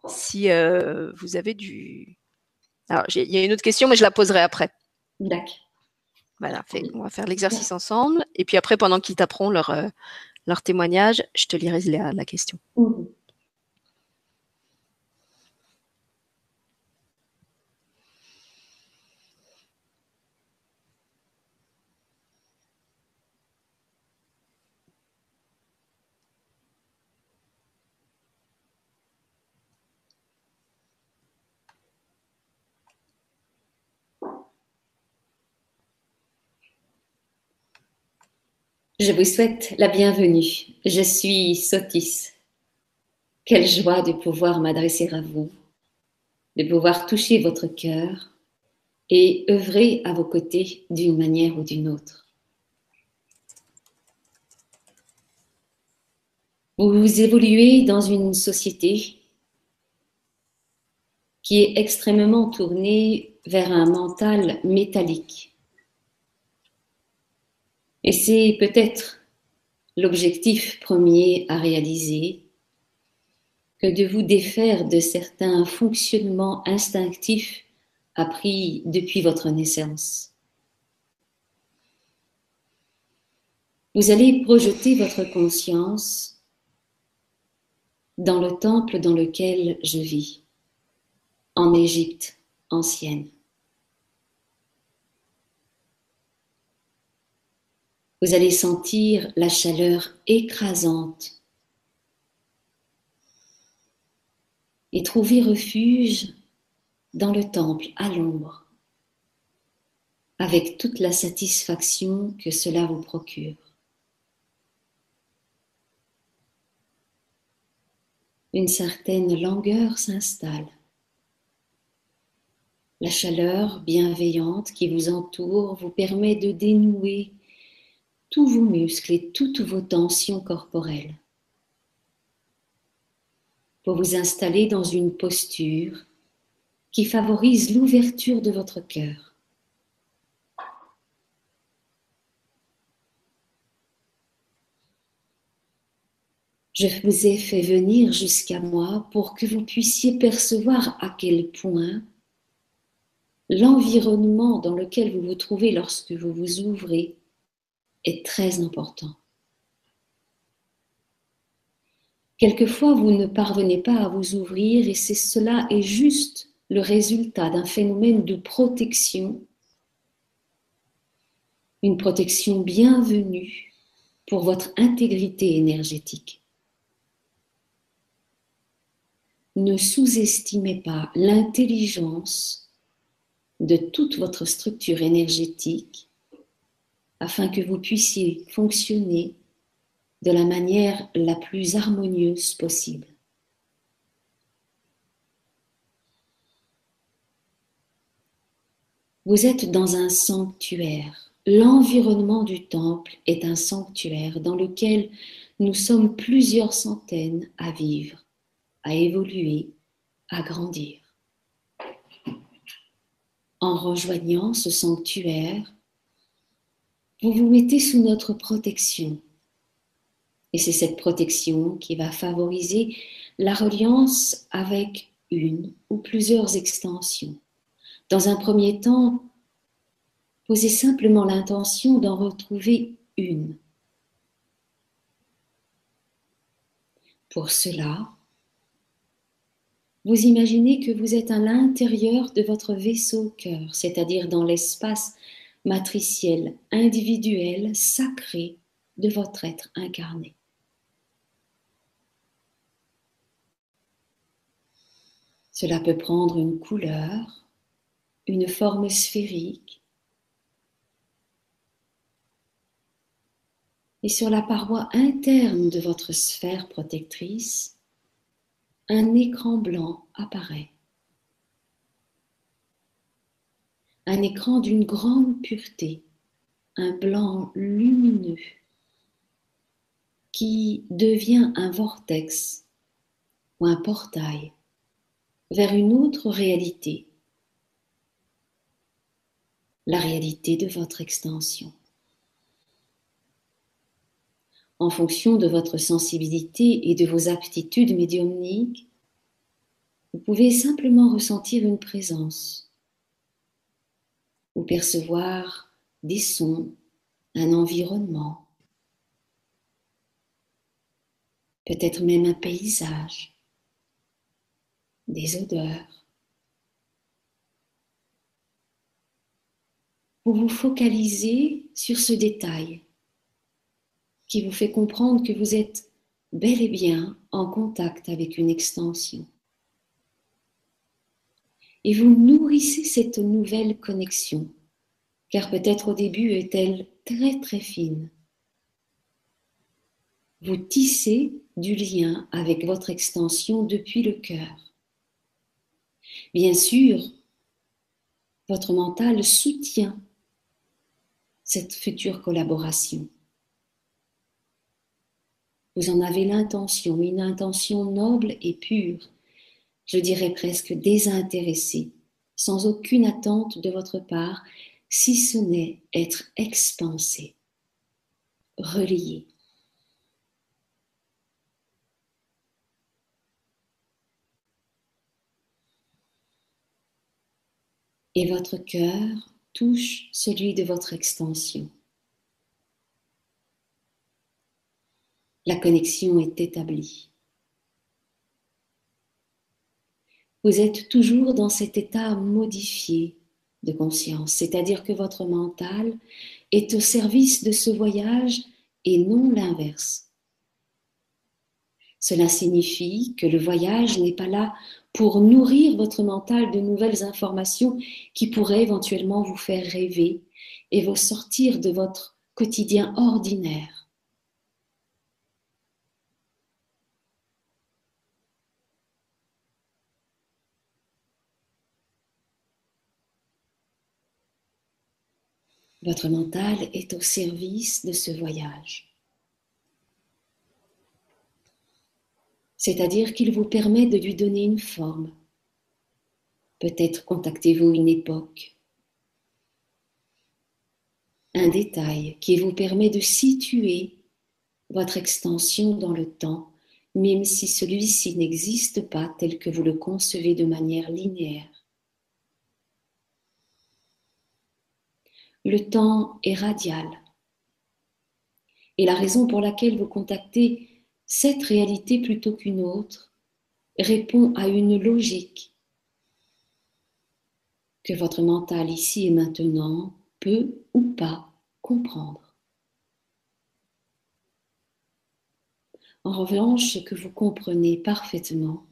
si euh, vous avez du. Alors, il y a une autre question, mais je la poserai après. D'accord. Voilà, on va faire l'exercice ensemble. Et puis après, pendant qu'ils taperont leur, euh, leur témoignage, je te lirai la, la question. Mmh. Je vous souhaite la bienvenue. Je suis Sotis. Quelle joie de pouvoir m'adresser à vous de pouvoir toucher votre cœur et œuvrer à vos côtés d'une manière ou d'une autre. Vous évoluez dans une société qui est extrêmement tournée vers un mental métallique. Et c'est peut-être l'objectif premier à réaliser que de vous défaire de certains fonctionnements instinctifs appris depuis votre naissance. Vous allez projeter votre conscience dans le temple dans lequel je vis, en Égypte ancienne. Vous allez sentir la chaleur écrasante et trouver refuge dans le temple à l'ombre, avec toute la satisfaction que cela vous procure. Une certaine langueur s'installe. La chaleur bienveillante qui vous entoure vous permet de dénouer tous vos muscles et toutes vos tensions corporelles pour vous installer dans une posture qui favorise l'ouverture de votre cœur. Je vous ai fait venir jusqu'à moi pour que vous puissiez percevoir à quel point l'environnement dans lequel vous vous trouvez lorsque vous vous ouvrez est très important. Quelquefois, vous ne parvenez pas à vous ouvrir et c'est cela est juste le résultat d'un phénomène de protection, une protection bienvenue pour votre intégrité énergétique. Ne sous-estimez pas l'intelligence de toute votre structure énergétique afin que vous puissiez fonctionner de la manière la plus harmonieuse possible. Vous êtes dans un sanctuaire. L'environnement du temple est un sanctuaire dans lequel nous sommes plusieurs centaines à vivre, à évoluer, à grandir. En rejoignant ce sanctuaire, vous vous mettez sous notre protection. Et c'est cette protection qui va favoriser la reliance avec une ou plusieurs extensions dans un premier temps, posez simplement l'intention d'en retrouver une. Pour cela, vous imaginez que vous êtes à l'intérieur de votre vaisseau cœur, c'est-à-dire dans l'espace matriciel, individuel, sacré de votre être incarné. Cela peut prendre une couleur, une forme sphérique. Et sur la paroi interne de votre sphère protectrice, un écran blanc apparaît. Un écran d'une grande pureté, un blanc lumineux qui devient un vortex ou un portail vers une autre réalité la réalité de votre extension. En fonction de votre sensibilité et de vos aptitudes médiumniques, vous pouvez simplement ressentir une présence ou percevoir des sons, un environnement, peut-être même un paysage, des odeurs. vous vous focalisez sur ce détail qui vous fait comprendre que vous êtes bel et bien en contact avec une extension. Et vous nourrissez cette nouvelle connexion, car peut-être au début est-elle très très fine. Vous tissez du lien avec votre extension depuis le cœur. Bien sûr, votre mental soutient cette future collaboration. Vous en avez l'intention, une intention noble et pure, je dirais presque désintéressée, sans aucune attente de votre part, si ce n'est être expansé, relié. Et votre cœur touche celui de votre extension. La connexion est établie. Vous êtes toujours dans cet état modifié de conscience, c'est-à-dire que votre mental est au service de ce voyage et non l'inverse. Cela signifie que le voyage n'est pas là pour nourrir votre mental de nouvelles informations qui pourraient éventuellement vous faire rêver et vous sortir de votre quotidien ordinaire. Votre mental est au service de ce voyage. C'est-à-dire qu'il vous permet de lui donner une forme. Peut-être contactez-vous une époque, un détail qui vous permet de situer votre extension dans le temps, même si celui-ci n'existe pas tel que vous le concevez de manière linéaire. Le temps est radial. Et la raison pour laquelle vous contactez cette réalité plutôt qu'une autre répond à une logique que votre mental ici et maintenant peut ou pas comprendre. En revanche, ce que vous comprenez parfaitement,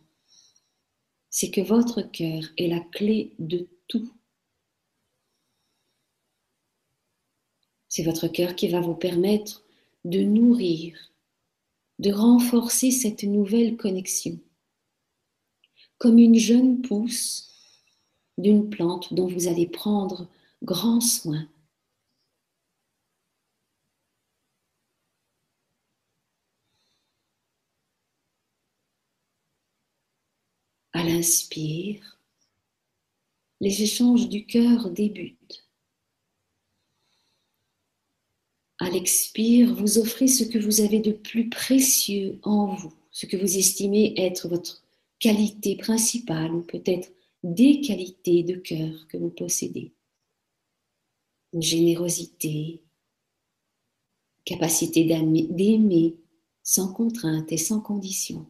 c'est que votre cœur est la clé de tout. C'est votre cœur qui va vous permettre de nourrir, de renforcer cette nouvelle connexion. Comme une jeune pousse d'une plante dont vous allez prendre grand soin. À l'inspire, les échanges du cœur débutent. À l'expire, vous offrez ce que vous avez de plus précieux en vous, ce que vous estimez être votre qualité principale ou peut-être des qualités de cœur que vous possédez. Générosité, capacité d'aimer sans contrainte et sans condition.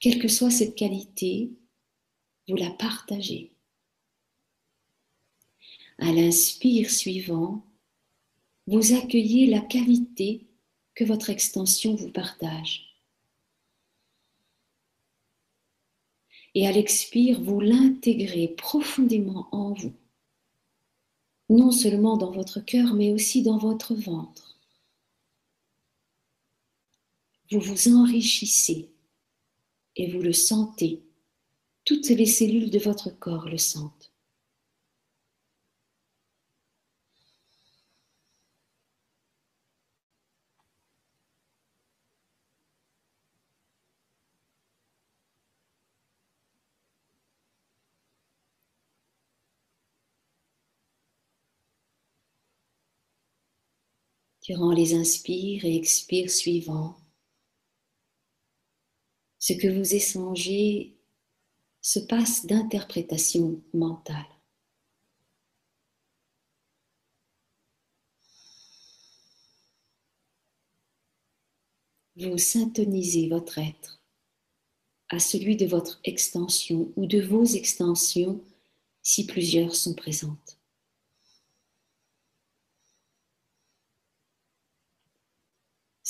Quelle que soit cette qualité, vous la partagez. À l'inspire suivant, vous accueillez la qualité que votre extension vous partage. Et à l'expire, vous l'intégrez profondément en vous, non seulement dans votre cœur, mais aussi dans votre ventre. Vous vous enrichissez et vous le sentez. Toutes les cellules de votre corps le sentent. Durant les inspires et expires suivants. Ce que vous échangez se passe d'interprétation mentale. Vous syntonisez votre être à celui de votre extension ou de vos extensions si plusieurs sont présentes.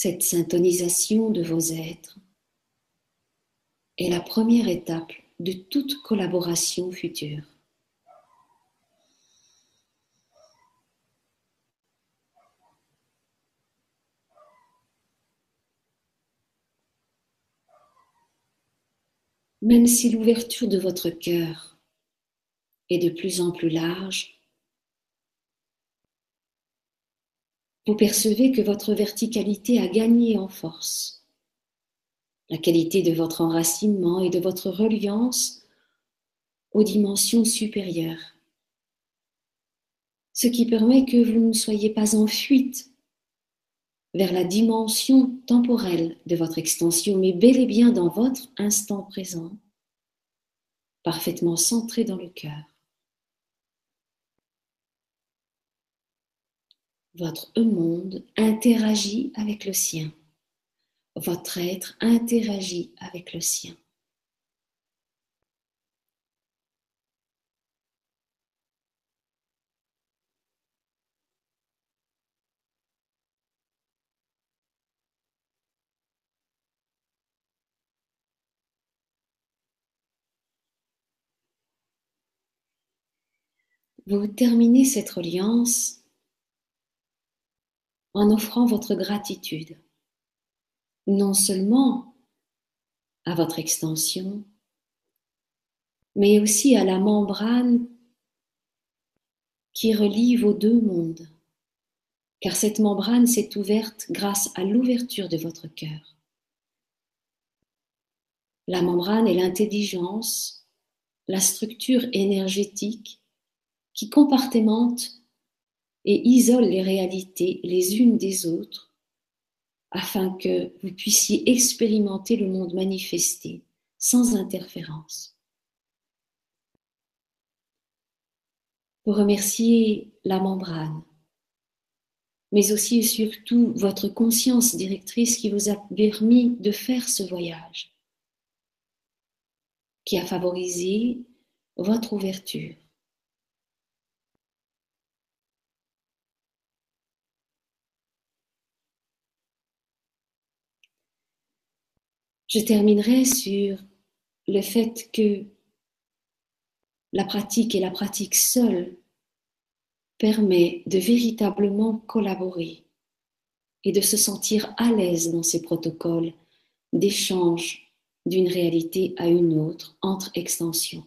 Cette syntonisation de vos êtres est la première étape de toute collaboration future. même si l'ouverture de votre cœur est de plus en plus large, vous percevez que votre verticalité a gagné en force. La qualité de votre enracinement et de votre reliance aux dimensions supérieures. Ce qui permet que vous ne soyez pas en fuite vers la dimension temporelle de votre extension, mais bel et bien dans votre instant présent, parfaitement centré dans le cœur. Votre monde interagit avec le sien. Votre être interagit avec le sien. Vous terminez cette reliance en offrant votre gratitude, non seulement à votre extension, mais aussi à la membrane qui relie vos deux mondes, car cette membrane s'est ouverte grâce à l'ouverture de votre cœur. La membrane est l'intelligence, la structure énergétique qui compartimente et isole les réalités les unes des autres afin que vous puissiez expérimenter le monde manifesté sans interférence. Vous remerciez la membrane, mais aussi et surtout votre conscience directrice qui vous a permis de faire ce voyage, qui a favorisé votre ouverture. Je terminerai sur le fait que la pratique et la pratique seule permet de véritablement collaborer et de se sentir à l'aise dans ces protocoles d'échange d'une réalité à une autre entre extensions.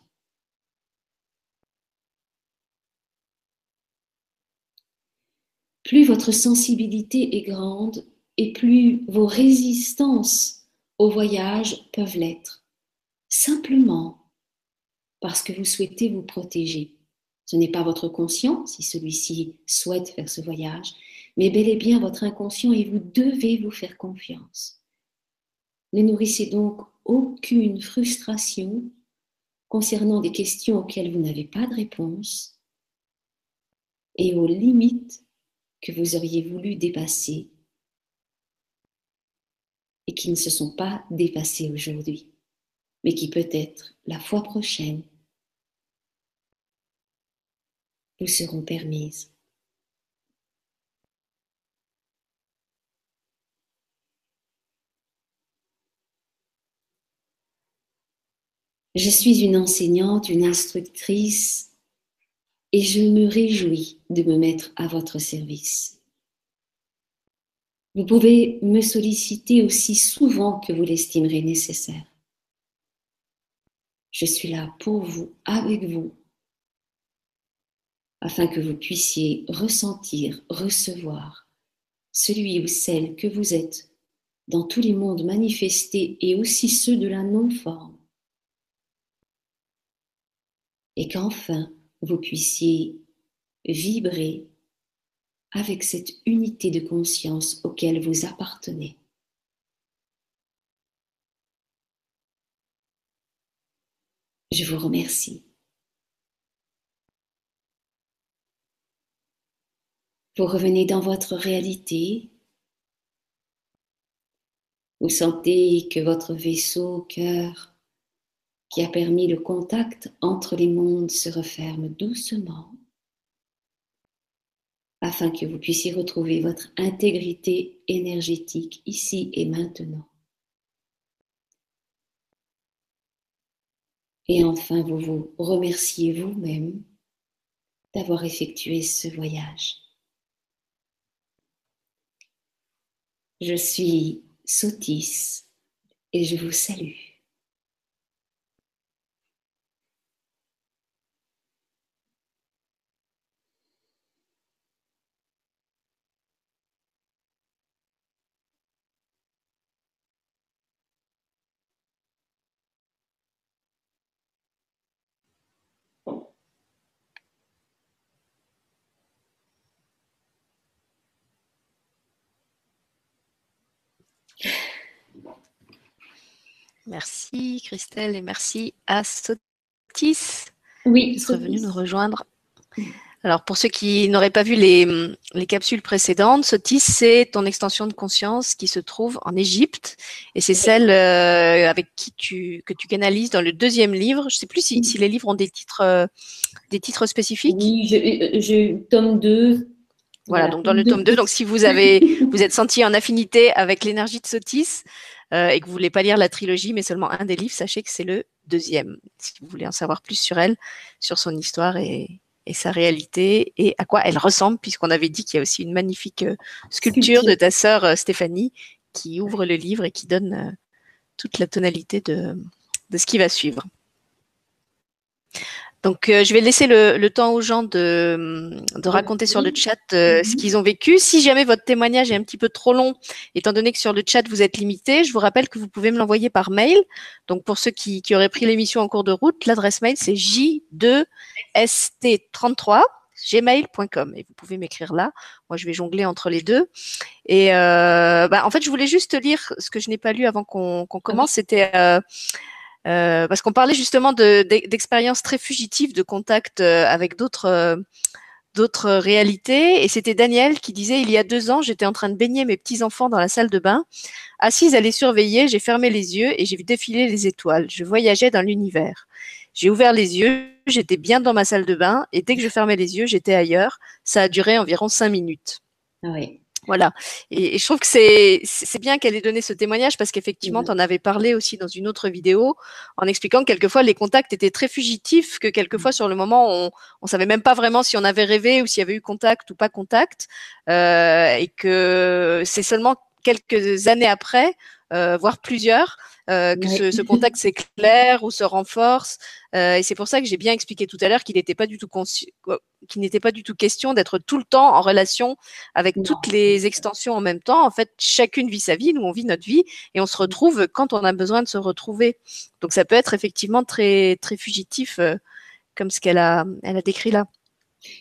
Plus votre sensibilité est grande et plus vos résistances au voyage peuvent l'être, simplement parce que vous souhaitez vous protéger. Ce n'est pas votre conscient, si celui-ci souhaite faire ce voyage, mais bel et bien votre inconscient et vous devez vous faire confiance. Ne nourrissez donc aucune frustration concernant des questions auxquelles vous n'avez pas de réponse et aux limites que vous auriez voulu dépasser et qui ne se sont pas dépassées aujourd'hui, mais qui peut-être la fois prochaine vous seront permises. Je suis une enseignante, une instructrice, et je me réjouis de me mettre à votre service. Vous pouvez me solliciter aussi souvent que vous l'estimerez nécessaire. Je suis là pour vous, avec vous, afin que vous puissiez ressentir, recevoir celui ou celle que vous êtes dans tous les mondes manifestés et aussi ceux de la non-forme. Et qu'enfin vous puissiez vibrer avec cette unité de conscience auquel vous appartenez. Je vous remercie. Vous revenez dans votre réalité. Vous sentez que votre vaisseau cœur, qui a permis le contact entre les mondes, se referme doucement afin que vous puissiez retrouver votre intégrité énergétique ici et maintenant. Et enfin, vous vous remerciez vous-même d'avoir effectué ce voyage. Je suis Sotis et je vous salue. Merci Christelle et merci à Sotis oui, d'être venu nous rejoindre. Alors, pour ceux qui n'auraient pas vu les, les capsules précédentes, Sotis, c'est ton extension de conscience qui se trouve en Égypte. Et c'est celle euh, avec qui tu, que tu canalises dans le deuxième livre. Je ne sais plus si, si, les livres ont des titres, euh, des titres spécifiques. Oui, j'ai tome 2. Voilà, donc dans le tome 2. Donc, si vous avez, vous êtes senti en affinité avec l'énergie de Sotis euh, et que vous voulez pas lire la trilogie, mais seulement un des livres, sachez que c'est le deuxième. Si vous voulez en savoir plus sur elle, sur son histoire et, et sa réalité et à quoi elle ressemble, puisqu'on avait dit qu'il y a aussi une magnifique euh, sculpture de ta sœur euh, Stéphanie qui ouvre le livre et qui donne euh, toute la tonalité de, de ce qui va suivre. Donc, euh, je vais laisser le, le, temps aux gens de, de raconter sur le chat euh, ce mhm. qu'ils ont vécu. Si jamais votre témoignage est un petit peu trop long, étant donné que sur le chat vous êtes limité, je vous rappelle que vous pouvez me l'envoyer par mail. Donc, pour ceux qui, qui auraient pris l'émission en cours de route, l'adresse mail c'est j2st33 gmail.com et vous pouvez m'écrire là. Moi, je vais jongler entre les deux. Et euh, bah, en fait, je voulais juste lire ce que je n'ai pas lu avant qu'on qu commence. C'était euh, euh, parce qu'on parlait justement d'expériences de, très fugitives, de contact euh, avec d'autres euh, d'autres réalités. Et c'était Daniel qui disait, il y a deux ans, j'étais en train de baigner mes petits-enfants dans la salle de bain. Assise à les surveiller, j'ai fermé les yeux et j'ai vu défiler les étoiles. Je voyageais dans l'univers. J'ai ouvert les yeux, j'étais bien dans ma salle de bain et dès que je fermais les yeux, j'étais ailleurs. Ça a duré environ cinq minutes. Oui. Voilà. Et, et, je trouve que c'est c'est bien qu'elle ait donné ce témoignage parce qu'effectivement, mmh. tu en avais parlé aussi dans une autre vidéo en expliquant que quelquefois les contacts étaient très fugitifs, que quelquefois mmh. sur le moment on on savait même pas vraiment si on avait rêvé ou s'il y avait eu contact ou pas contact, euh, et que c'est seulement quelques années après, euh, voire plusieurs, euh, que ce, ce, *laughs* contact s'éclaire ou se renforce. Euh, et c'est pour ça que j'ai bien expliqué tout à l'heure qu'il n'était pas du tout qu'il n'était pas du tout question d'être tout le temps en relation avec non. toutes les extensions en même temps. En fait, chacune vit sa vie, nous on vit notre vie et on se retrouve quand on a besoin de se retrouver. Donc ça peut être effectivement très très fugitif euh, comme ce qu'elle a elle a décrit là.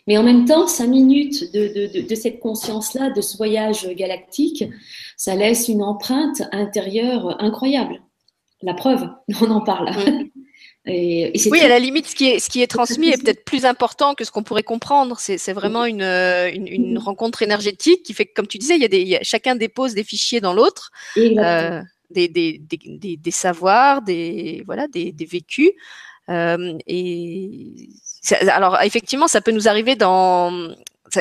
Mais en même temps, cinq minutes de, de, de, de cette conscience-là, de ce voyage galactique, ça laisse une empreinte intérieure incroyable la preuve, *laughs* on en parle. Mmh. *laughs* Et, et oui, à la limite, ce qui est, ce qui est transmis est peut-être plus important que ce qu'on pourrait comprendre. C'est vraiment une, une, une, rencontre énergétique qui fait que, comme tu disais, il y a des, il y a, chacun dépose des fichiers dans l'autre, euh, des, des, des, des, savoirs, des, voilà, des, vécus. Euh, et alors, effectivement, ça peut nous arriver dans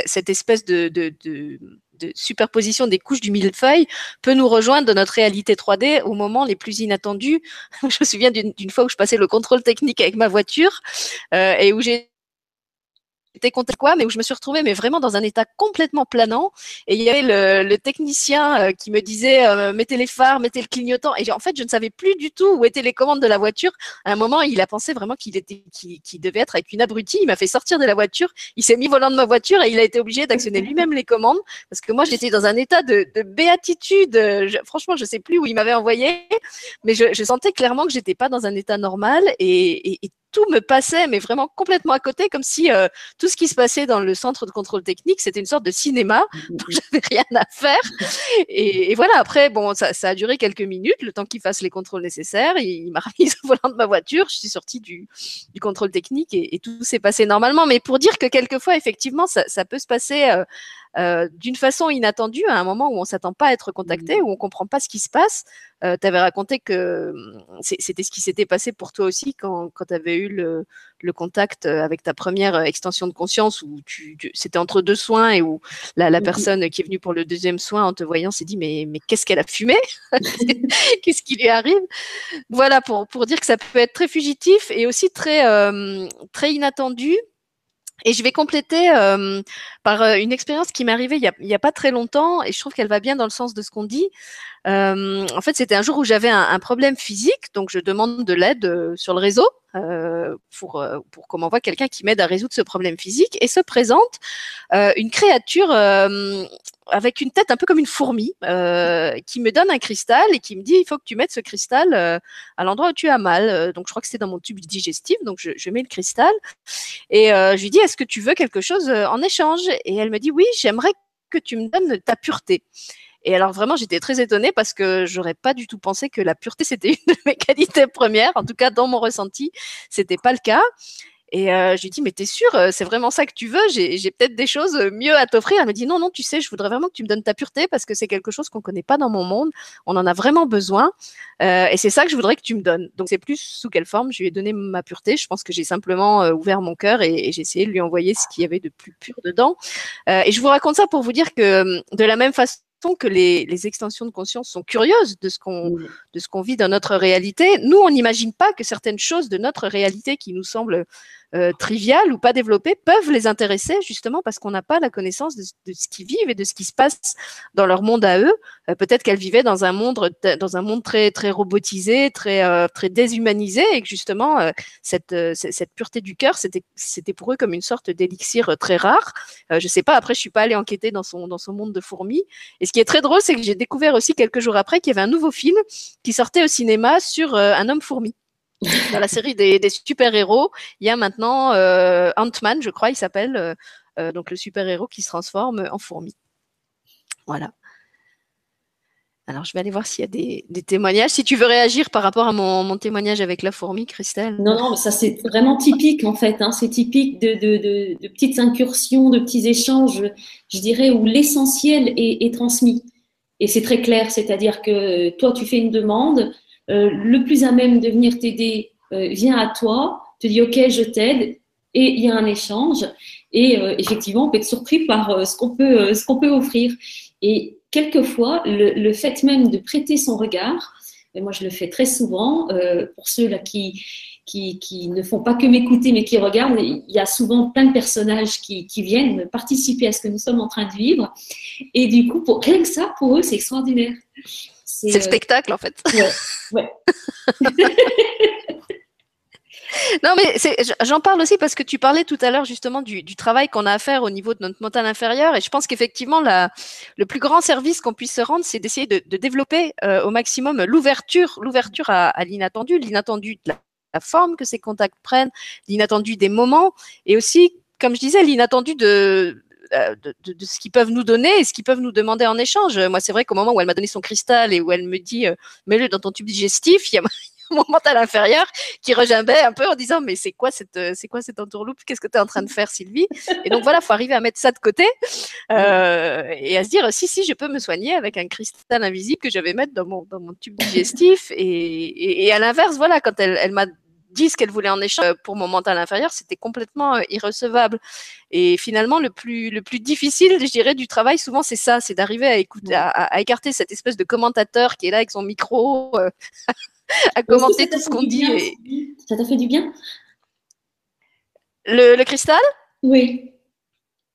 cette espèce de, de, de de superposition des couches du millefeuille peut nous rejoindre dans notre réalité 3D au moment les plus inattendus. *laughs* je me souviens d'une fois où je passais le contrôle technique avec ma voiture euh, et où j'ai j'étais content quoi, mais où je me suis retrouvée, mais vraiment dans un état complètement planant. Et il y avait le, le technicien euh, qui me disait euh, mettez les phares, mettez le clignotant. Et en fait, je ne savais plus du tout où étaient les commandes de la voiture. À un moment, il a pensé vraiment qu'il était, qu'il qu devait être avec une abrutie. Il m'a fait sortir de la voiture. Il s'est mis volant de ma voiture et il a été obligé d'actionner lui-même les commandes parce que moi, j'étais dans un état de, de béatitude. Je, franchement, je sais plus où il m'avait envoyé, mais je, je sentais clairement que j'étais pas dans un état normal et, et, et tout me passait, mais vraiment complètement à côté, comme si euh, tout ce qui se passait dans le centre de contrôle technique, c'était une sorte de cinéma dont j'avais rien à faire. Et, et, voilà, après, bon, ça, ça, a duré quelques minutes, le temps qu'il fasse les contrôles nécessaires. Il, il m'a *laughs* remis au volant de ma voiture, je suis sortie du, du contrôle technique et, et tout s'est passé normalement. Mais pour dire que quelquefois, effectivement, ça, ça peut se passer. Euh, euh, d'une façon inattendue à un moment où on s'attend pas à être contacté, mmh. où on comprend pas ce qui se passe. Euh, tu avais raconté que mmh, c'était ce qui s'était passé pour toi aussi quand, quand tu avais eu le, le, contact euh, avec ta première euh, extension de conscience où tu, tu c'était entre deux soins et où la, la, personne qui est venue pour le deuxième soin en te voyant s'est dit mais, mais qu'est-ce qu'elle a fumé? *laughs* *laughs* Qu'est-ce qui lui arrive? Voilà pour, pour dire que ça peut être très fugitif et aussi très, euh, très inattendu et je vais compléter par une expérience qui m'est arrivée il n'y a, pas très longtemps et je trouve qu'elle va bien dans le sens de ce qu'on dit. En fait, c'était un jour où j'avais un, problème physique, donc je demande de l'aide sur le réseau euh, pour, pour qu'on m'envoie quelqu'un qui m'aide à résoudre ce problème physique et se présente une créature avec une tête un peu comme une fourmi euh, qui me donne un cristal et qui me dit il faut que tu mettes ce cristal euh, à l'endroit où tu as mal. Euh, donc je crois que c'était dans mon tube digestif, donc je, mets le cristal et euh, je lui dis est-ce que tu veux quelque chose en échange? Et elle me dit oui, j'aimerais que tu me donnes ta pureté. Et alors vraiment, j'étais très étonnée parce que j'aurais pas du tout pensé que la pureté *laughs* c'était une de mes qualités premières. En tout cas, dans mon ressenti, c'était pas le cas. Et euh, je lui dis, mais t'es sûr, euh, c'est vraiment ça que tu veux? J'ai peut-être des choses euh, mieux à t'offrir. Elle me dit, non, non, tu sais, je voudrais vraiment que tu me donnes ta pureté parce que c'est quelque chose qu'on connaît pas dans mon monde. On en a vraiment besoin. Euh, et c'est ça que je voudrais que tu me donnes. Donc c'est plus sous quelle forme je lui ai donné ma pureté. Je pense que j'ai simplement ouvert mon cœur et, et j'ai essayé de lui envoyer ce qu'il y avait de plus pur dedans. et je vous raconte ça pour vous dire que de la même façon que les, les, extensions de conscience sont curieuses de ce qu'on de ce qu'on vit dans notre réalité. Nous, on n'imagine pas que certaines choses de notre réalité qui nous semblent euh, triviales ou pas développées peuvent les intéresser justement parce qu'on n'a pas la connaissance de, ce qu'ils vivent et de ce qui se passe dans leur monde à eux. Euh, Peut-être qu'elles vivaient dans un monde dans un monde très très robotisé, très euh, très déshumanisé et que justement euh, cette cette pureté du cœur c'était c'était pour eux comme une sorte d'élixir très rare. je sais pas. Après, je suis pas allée enquêter dans son dans son monde de fourmis. Et ce qui est très drôle, c'est que j'ai découvert aussi quelques jours après qu'il y avait un nouveau film qui sortait au cinéma sur un homme fourmi dans la série des, super-héros, il y a maintenant euh, Ant-Man, je crois, il s'appelle, euh, euh, donc le super-héros qui se transforme en fourmi. Voilà. Alors, je vais aller voir s'il y a des, témoignages. Si tu veux réagir par rapport à mon, témoignage avec la fourmi, Christelle. Non, non, ça c'est vraiment typique en fait. Hein. C'est typique de, petites incursions, de petits échanges, je dirais, où l'essentiel est, est transmis. Et c'est très clair, c'est-à-dire que toi, tu fais une demande, euh, le plus à même de venir t'aider euh, vient à toi, te dit OK, je t'aide, et il y a un échange. Et euh, effectivement, on peut être surpris par ce qu'on peut, ce qu'on peut offrir. Et quelquefois, le, le, fait même de prêter son regard, et moi je le fais très souvent, pour ceux là qui, qui, qui, ne font pas que m'écouter mais qui regardent, il y a souvent plein de personnages qui, qui, viennent participer à ce que nous sommes en train de vivre. Et du coup, pour, rien que ça, pour eux, c'est extraordinaire. C'est le spectacle en fait. Ouais, ouais. *laughs* non, mais j'en parle aussi parce que tu parlais tout à l'heure justement du, du travail qu'on a à faire au niveau de notre mental inférieur. Et je pense qu'effectivement, le plus grand service qu'on puisse se rendre, c'est d'essayer de, de, développer euh, au maximum l'ouverture, l'ouverture à, à l'inattendu, l'inattendu de la, la, forme que ces contacts prennent, l'inattendu des moments, et aussi, comme je disais, l'inattendu de de, de, de, ce qu'ils peuvent nous donner et ce qu'ils peuvent nous demander en échange. Moi, c'est vrai qu'au moment où elle m'a donné son cristal et où elle me dit euh, mets-le dans ton tube digestif, il y a *laughs* mon mental inférieur qui regimbait un peu en disant mais c'est quoi cette c'est quoi cette entourloupe? Qu'est-ce que tu es en train de faire, Sylvie? Et donc voilà, faut arriver à mettre ça de côté euh, et à se dire si si je peux me soigner avec un cristal invisible que je vais mettre dans mon dans mon tube digestif. Et, et, et à l'inverse voilà quand elle elle m'a dit ce qu'elle voulait en échange pour mon mental inférieur, c'était complètement euh, irrecevable. Et finalement, le plus, le plus difficile, je dirais, du travail, souvent, c'est ça, c'est d'arriver à écouter, à, à, écarter cette espèce de commentateur qui est là avec son micro, euh, *laughs* à commenter tout ce qu'on dit. Et... Ça t'a fait du bien? Le, le cristal? Oui.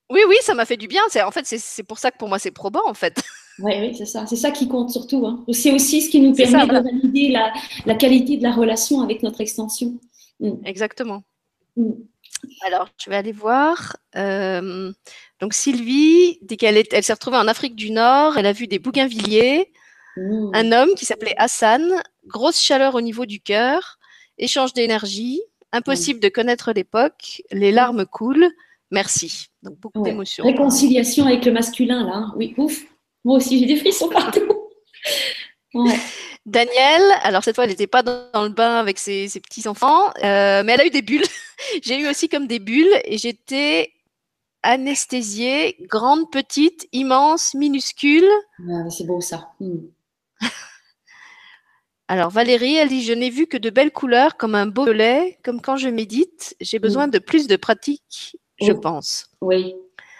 Oui, oui, ça m'a fait du bien. C'est en fait, c'est pour ça que pour moi, c'est probant, en fait. *laughs* Oui, oui, c'est ça. C'est ça qui compte surtout. Hein. C'est aussi ce qui nous permet ça, voilà. de valider la, la, qualité de la relation avec notre extension. Mm. Exactement. Mm. Alors, je vais aller voir. Euh, donc, Sylvie dit qu'elle elle s'est retrouvée en Afrique du Nord. Elle a vu des bougainvilliers, mm. un homme qui s'appelait Hassan, grosse chaleur au niveau du cœur, échange d'énergie, impossible de connaître l'époque, les larmes coulent. Merci. Donc, beaucoup ouais. d'émotions. Réconciliation avec le masculin, là. Oui, ouf. Moi aussi, j'ai des frissons partout. *laughs* ouais. Daniel, alors cette fois, elle n'était pas dans le bain avec ses, ses petits-enfants, euh, mais elle a eu des bulles. *laughs* j'ai eu aussi comme des bulles et j'étais anesthésiée, grande, petite, immense, minuscule. C'est beau ça. Mm. *laughs* Alors Valérie, elle dit, je n'ai vu que de belles couleurs comme un beau lait, comme quand je médite. J'ai besoin mm. de plus de pratique, je oui. pense. Oui.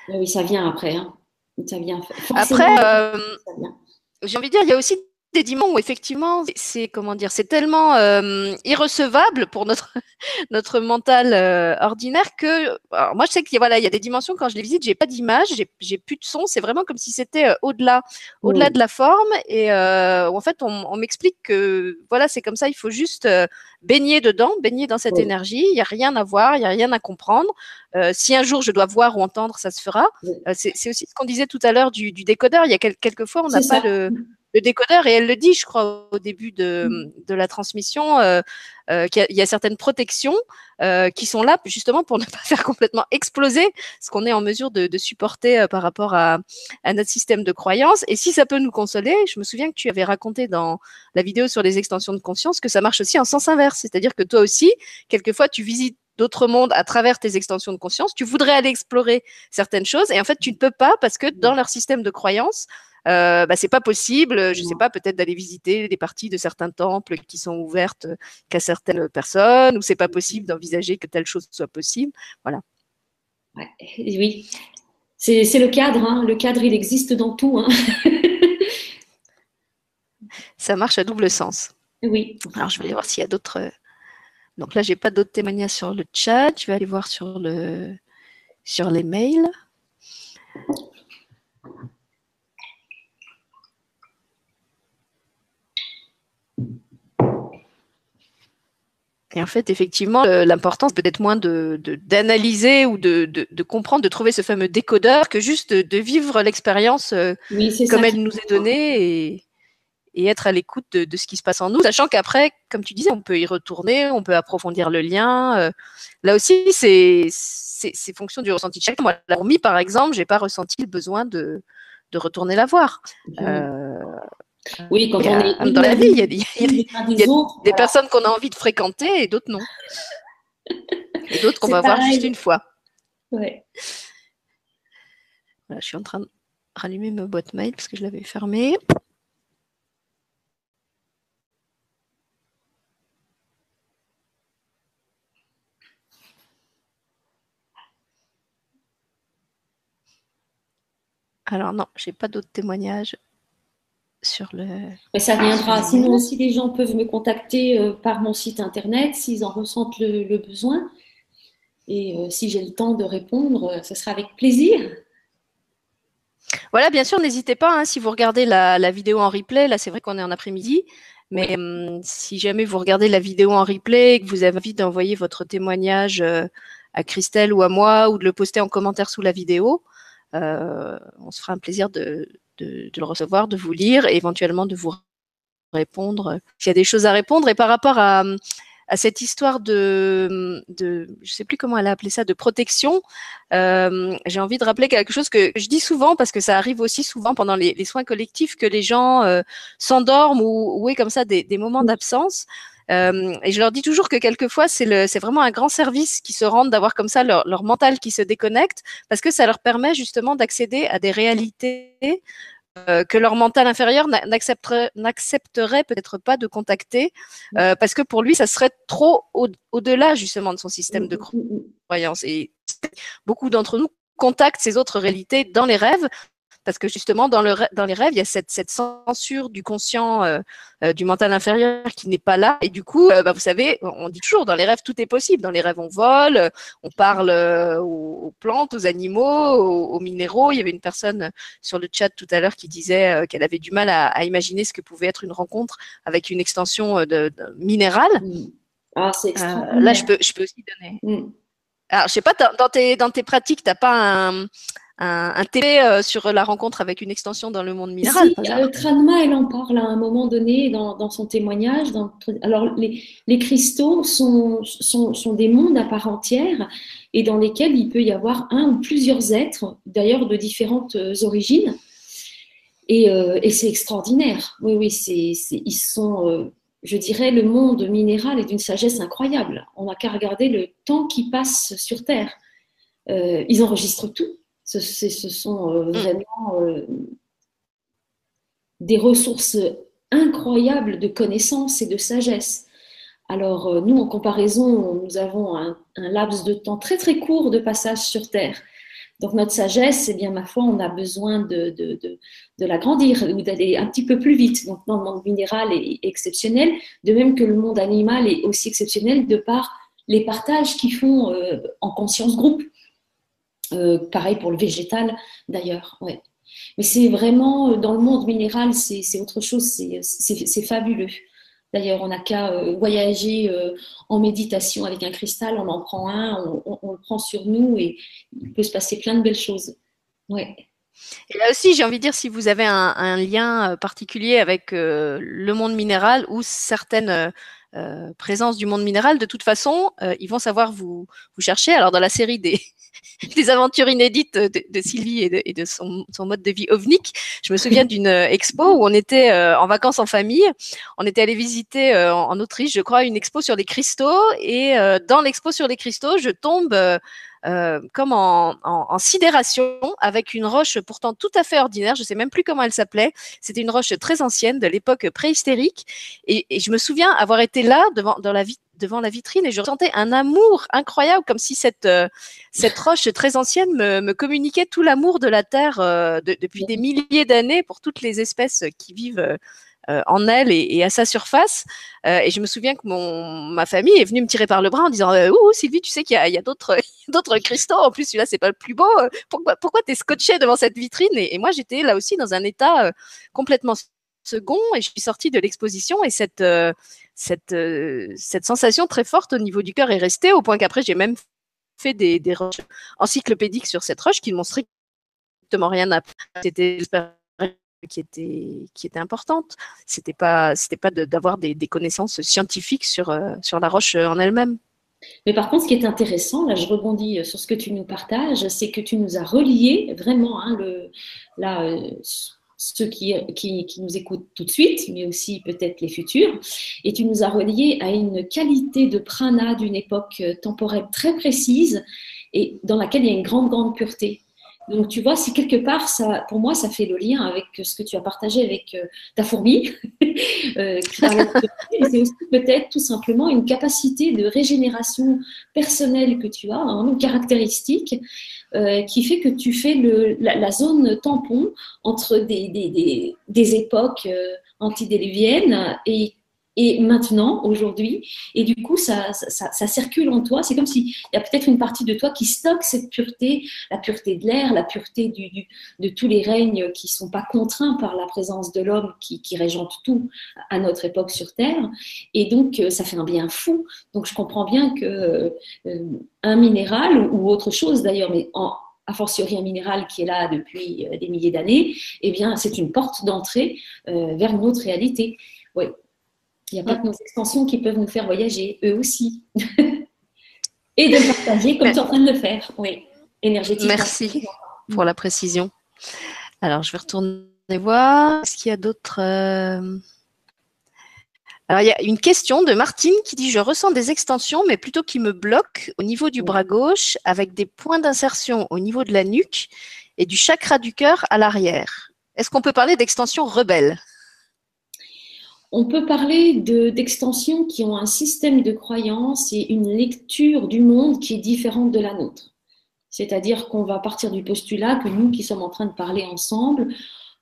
oui, ça vient après. Hein. Ça vient. Après, euh, j'ai envie de dire, il y a aussi des dimensions où effectivement, c'est comment dire, c'est tellement euh, irrecevable pour notre *laughs* notre mental euh, ordinaire que alors moi je sais qu'il voilà, il y a des dimensions quand je les visite, j'ai pas d'image, j'ai j'ai plus de son, c'est vraiment comme si c'était euh, au-delà au-delà oui. de la forme. Et en fait on, on m'explique que voilà, c'est comme ça, il faut juste baigner dedans, baigner dans cette énergie, il y a rien à voir, il y a rien à comprendre. Si un jour je dois voir ou entendre, ça se fera. C'est aussi ce qu'on disait tout à l'heure du, du, décodeur, il y a quel, quelquefois on n'a pas le le décodeur et elle le dit, je crois, au début de, mm. la transmission, euh, euh, qu'il y, a certaines protections euh, qui sont là justement pour *laughs* ne pas faire complètement exploser ce qu'on est en mesure de, supporter par rapport à, notre système de croyance. Et si ça peut nous consoler, je me souviens que tu avais raconté dans la vidéo sur les extensions de conscience que ça marche aussi en sens inverse, c'est-à-dire que toi aussi, quelquefois, tu visites d'autres mondes à travers tes extensions de conscience. Tu voudrais aller explorer certaines choses et en fait, tu ne peux pas parce que dans leur système de croyance, euh, bah, c'est pas possible, je sais pas, peut-être d'aller visiter des parties de certains temples qui sont ouvertes qu'à certaines personnes, ou c'est pas possible d'envisager que telle chose soit possible. Voilà. oui, c'est le cadre. Hein. Le cadre, il existe dans tout. Hein. *laughs* Ça marche à double sens. Oui. Alors, je vais aller voir s'il y a d'autres. Donc là, j'ai pas d'autres témoignages sur le chat. Je vais aller voir sur le sur les mails. Et en fait, effectivement, l'importance peut-être moins de d'analyser ou de, de, comprendre, de trouver ce fameux décodeur que juste de, vivre l'expérience euh, comme elle nous est donnée et, et être à l'écoute de, ce qui se passe en nous, sachant qu'après, comme tu disais, on peut y retourner, on peut approfondir le lien. Euh. là aussi, c'est c'est fonction du ressenti de chacun. Moi, la par exemple, j'ai pas ressenti le besoin de, de retourner la voir. Euh, oui, quand on est dans la vie, il y a, des, personnes qu'on a envie de fréquenter et d'autres non. *laughs* Et d'autres qu'on va voir juste une fois. Ouais. je suis en train de rallumer ma boîte mail parce que je l'avais fermée. Alors non, j'ai pas d'autres témoignages sur le. Mais ça viendra. Sinon aussi, les gens peuvent me contacter euh, par mon site internet s'ils en ressentent le, besoin. Et euh, si j'ai le temps de répondre, euh, ce sera avec plaisir. Voilà, bien sûr, n'hésitez pas. Hein, si vous regardez la, vidéo en replay, là, c'est vrai qu'on est en après-midi. Mais hum, si jamais vous regardez la vidéo en replay et que vous avez envie d'envoyer votre témoignage à Christelle ou à moi ou de le poster en commentaire sous la vidéo, on se fera un plaisir de, de, le recevoir, de vous lire et éventuellement de vous répondre s'il y a des choses à répondre. Et par rapport à, cette histoire de, de, je sais plus comment elle a appelé ça, de protection, euh, j'ai envie de rappeler quelque chose que je dis souvent parce que ça arrive aussi souvent pendant les, soins collectifs que les gens euh, s'endorment ou, ou aient comme ça des moments d'absence. Euh, et je leur dis toujours que quelquefois, c'est vraiment un grand service qui se rendent d'avoir comme ça leur, leur, mental qui se déconnecte, parce que ça leur permet justement d'accéder à des réalités euh, que leur mental inférieur n'accepterait peut-être pas de contacter, euh, parce que pour lui, ça serait trop au-delà justement de son système de croyance. Et beaucoup d'entre nous contactent ces autres réalités dans les rêves parce que justement, dans, le, dans les rêves, il y a cette, cette censure du conscient, euh, euh, du mental inférieur qui n'est pas là. Et du coup, euh, bah, vous savez, on dit toujours, dans les rêves, tout est possible. Dans les rêves, on vole, on parle aux, plantes, aux animaux, aux, minéraux. Il y avait une personne sur le chat tout à l'heure qui disait qu'elle avait du mal à, imaginer ce que pouvait être une rencontre avec une extension de, minérale. Ah, là, je peux, je peux aussi donner. Mm. Alors, je sais pas, dans tes, dans tes pratiques, tu n'as pas un un, un télé euh, sur la rencontre avec une extension dans le monde minéral. Si, euh, Tranma, elle en parle à un moment donné dans, dans son témoignage. Dans, alors, les, les cristaux sont, sont, sont, des mondes à part entière et dans lesquels il peut y avoir un ou plusieurs êtres, d'ailleurs de différentes euh, origines. Et, euh, et c'est extraordinaire. Oui, oui, c'est, ils sont, je dirais, le monde minéral est d'une sagesse incroyable. On n'a qu'à regarder le temps qui passe sur Terre. Euh, ils enregistrent tout ce, ce sont euh, mm. vraiment euh, des ressources incroyables de connaissances et de sagesse. Alors, euh, nous, en comparaison, nous avons un, laps de temps très très court de passage sur Terre. Donc, notre sagesse, eh bien, ma foi, on a besoin de, de, de, de l'agrandir ou d'aller un petit peu plus vite. Donc, le monde minéral est exceptionnel, de même que le monde animal est aussi exceptionnel de par les partages qu'ils font en conscience groupe. Euh, pareil pour le végétal d'ailleurs. Ouais. Mais c'est vraiment, euh, dans le monde minéral, c'est autre chose, c'est fabuleux. D'ailleurs, on n'a qu'à euh, voyager en méditation avec un cristal, on en prend un, on, le prend sur nous et il peut se passer plein de belles choses. Ouais. Et là aussi, j'ai envie de dire, si vous avez un, lien particulier avec le monde minéral ou certaines présences du monde minéral, de toute façon, ils vont savoir vous, vous chercher. Alors, dans la série des, *laughs* des aventures inédites de, Sylvie et de, son, mode de vie ovnique. Je me souviens d'une euh, expo où on était euh, en vacances en famille. On était allé visiter euh, en, Autriche, je crois, une expo sur les cristaux. Et dans l'expo sur les cristaux, je tombe comme en, sidération avec une roche pourtant tout à fait ordinaire. Je sais même plus comment elle s'appelait. C'était une roche très ancienne de l'époque préhystérique. Et, et, je me souviens avoir été là devant dans la vie devant la vitrine et je ressentais un amour incroyable, comme si cette, euh, cette roche très ancienne me, me communiquait tout l'amour de la Terre euh, depuis des milliers d'années pour toutes les espèces qui vivent euh, en elle et, à sa surface. et je me souviens que mon, ma famille est venue me tirer par le bras en disant Ouh, Sylvie, tu sais qu'il y a, d'autres, *laughs* d'autres cristaux. En plus, celui-là, c'est pas le plus beau. Pourquoi, pourquoi tu es scotché devant cette vitrine? Et, et, moi, j'étais là aussi dans un état complètement second et je suis sortie de l'exposition et cette, euh, cette, euh, cette sensation très forte au niveau du cœur est restée au point qu'après j'ai même fait des, recherches encyclopédiques sur cette roche qui ne m'ont strictement rien appris. C'était qui était qui était importante. C'était pas c'était pas d'avoir des, des, connaissances scientifiques sur euh, sur la roche en elle-même. Mais par contre, ce qui est intéressant, là, je rebondis sur ce que tu nous partages, c'est que tu nous as relié vraiment hein, le, là, ceux qui, qui, nous écoutent tout de suite, mais aussi peut-être les futurs. Et tu nous as relié à une qualité de prana d'une époque temporelle très précise et dans laquelle il y a une grande, grande pureté. Donc, tu vois, c'est quelque part, ça, pour moi, ça fait le lien avec ce que tu as partagé avec euh, ta fourmi. *laughs* euh, *laughs* c'est aussi peut-être tout simplement une capacité de régénération personnelle que tu as, hein, une caractéristique euh, qui fait que tu fais le, la, zone tampon entre des, des, des, des époques euh, antidéluviennes et et maintenant, aujourd'hui, et du coup, ça, circule en toi. C'est comme s'il y a peut-être une partie de toi qui stocke cette pureté, la pureté de l'air, la pureté de tous les règnes qui ne sont pas contraints par la présence de l'homme qui, régente tout à notre époque sur Terre. Et donc, euh, ça fait un bien fou. Donc, je comprends bien que euh, un minéral ou autre chose d'ailleurs, mais en, a fortiori un minéral qui est là depuis euh, des milliers d'années, eh bien, c'est une porte d'entrée vers une autre réalité. Oui, il n'y a pas que nos extensions qui peuvent nous faire voyager, eux aussi. *laughs* Et de partager comme tu es en train de le faire, oui, énergétiquement. Merci pour la précision. Alors, je vais retourner voir. Est-ce qu'il y a d'autres. Euh, alors, il y a une question de Martine qui dit Je ressens des extensions, mais plutôt qui me bloquent au niveau du bras gauche, avec des points d'insertion au niveau de la nuque et du chakra du cœur à l'arrière. Est-ce qu'on peut parler d'extension rebelle? On peut parler d'extensions qui ont un système de croyances et une lecture du monde qui est différente de la nôtre. C'est-à-dire qu'on va partir du postulat que nous qui sommes en train de parler ensemble,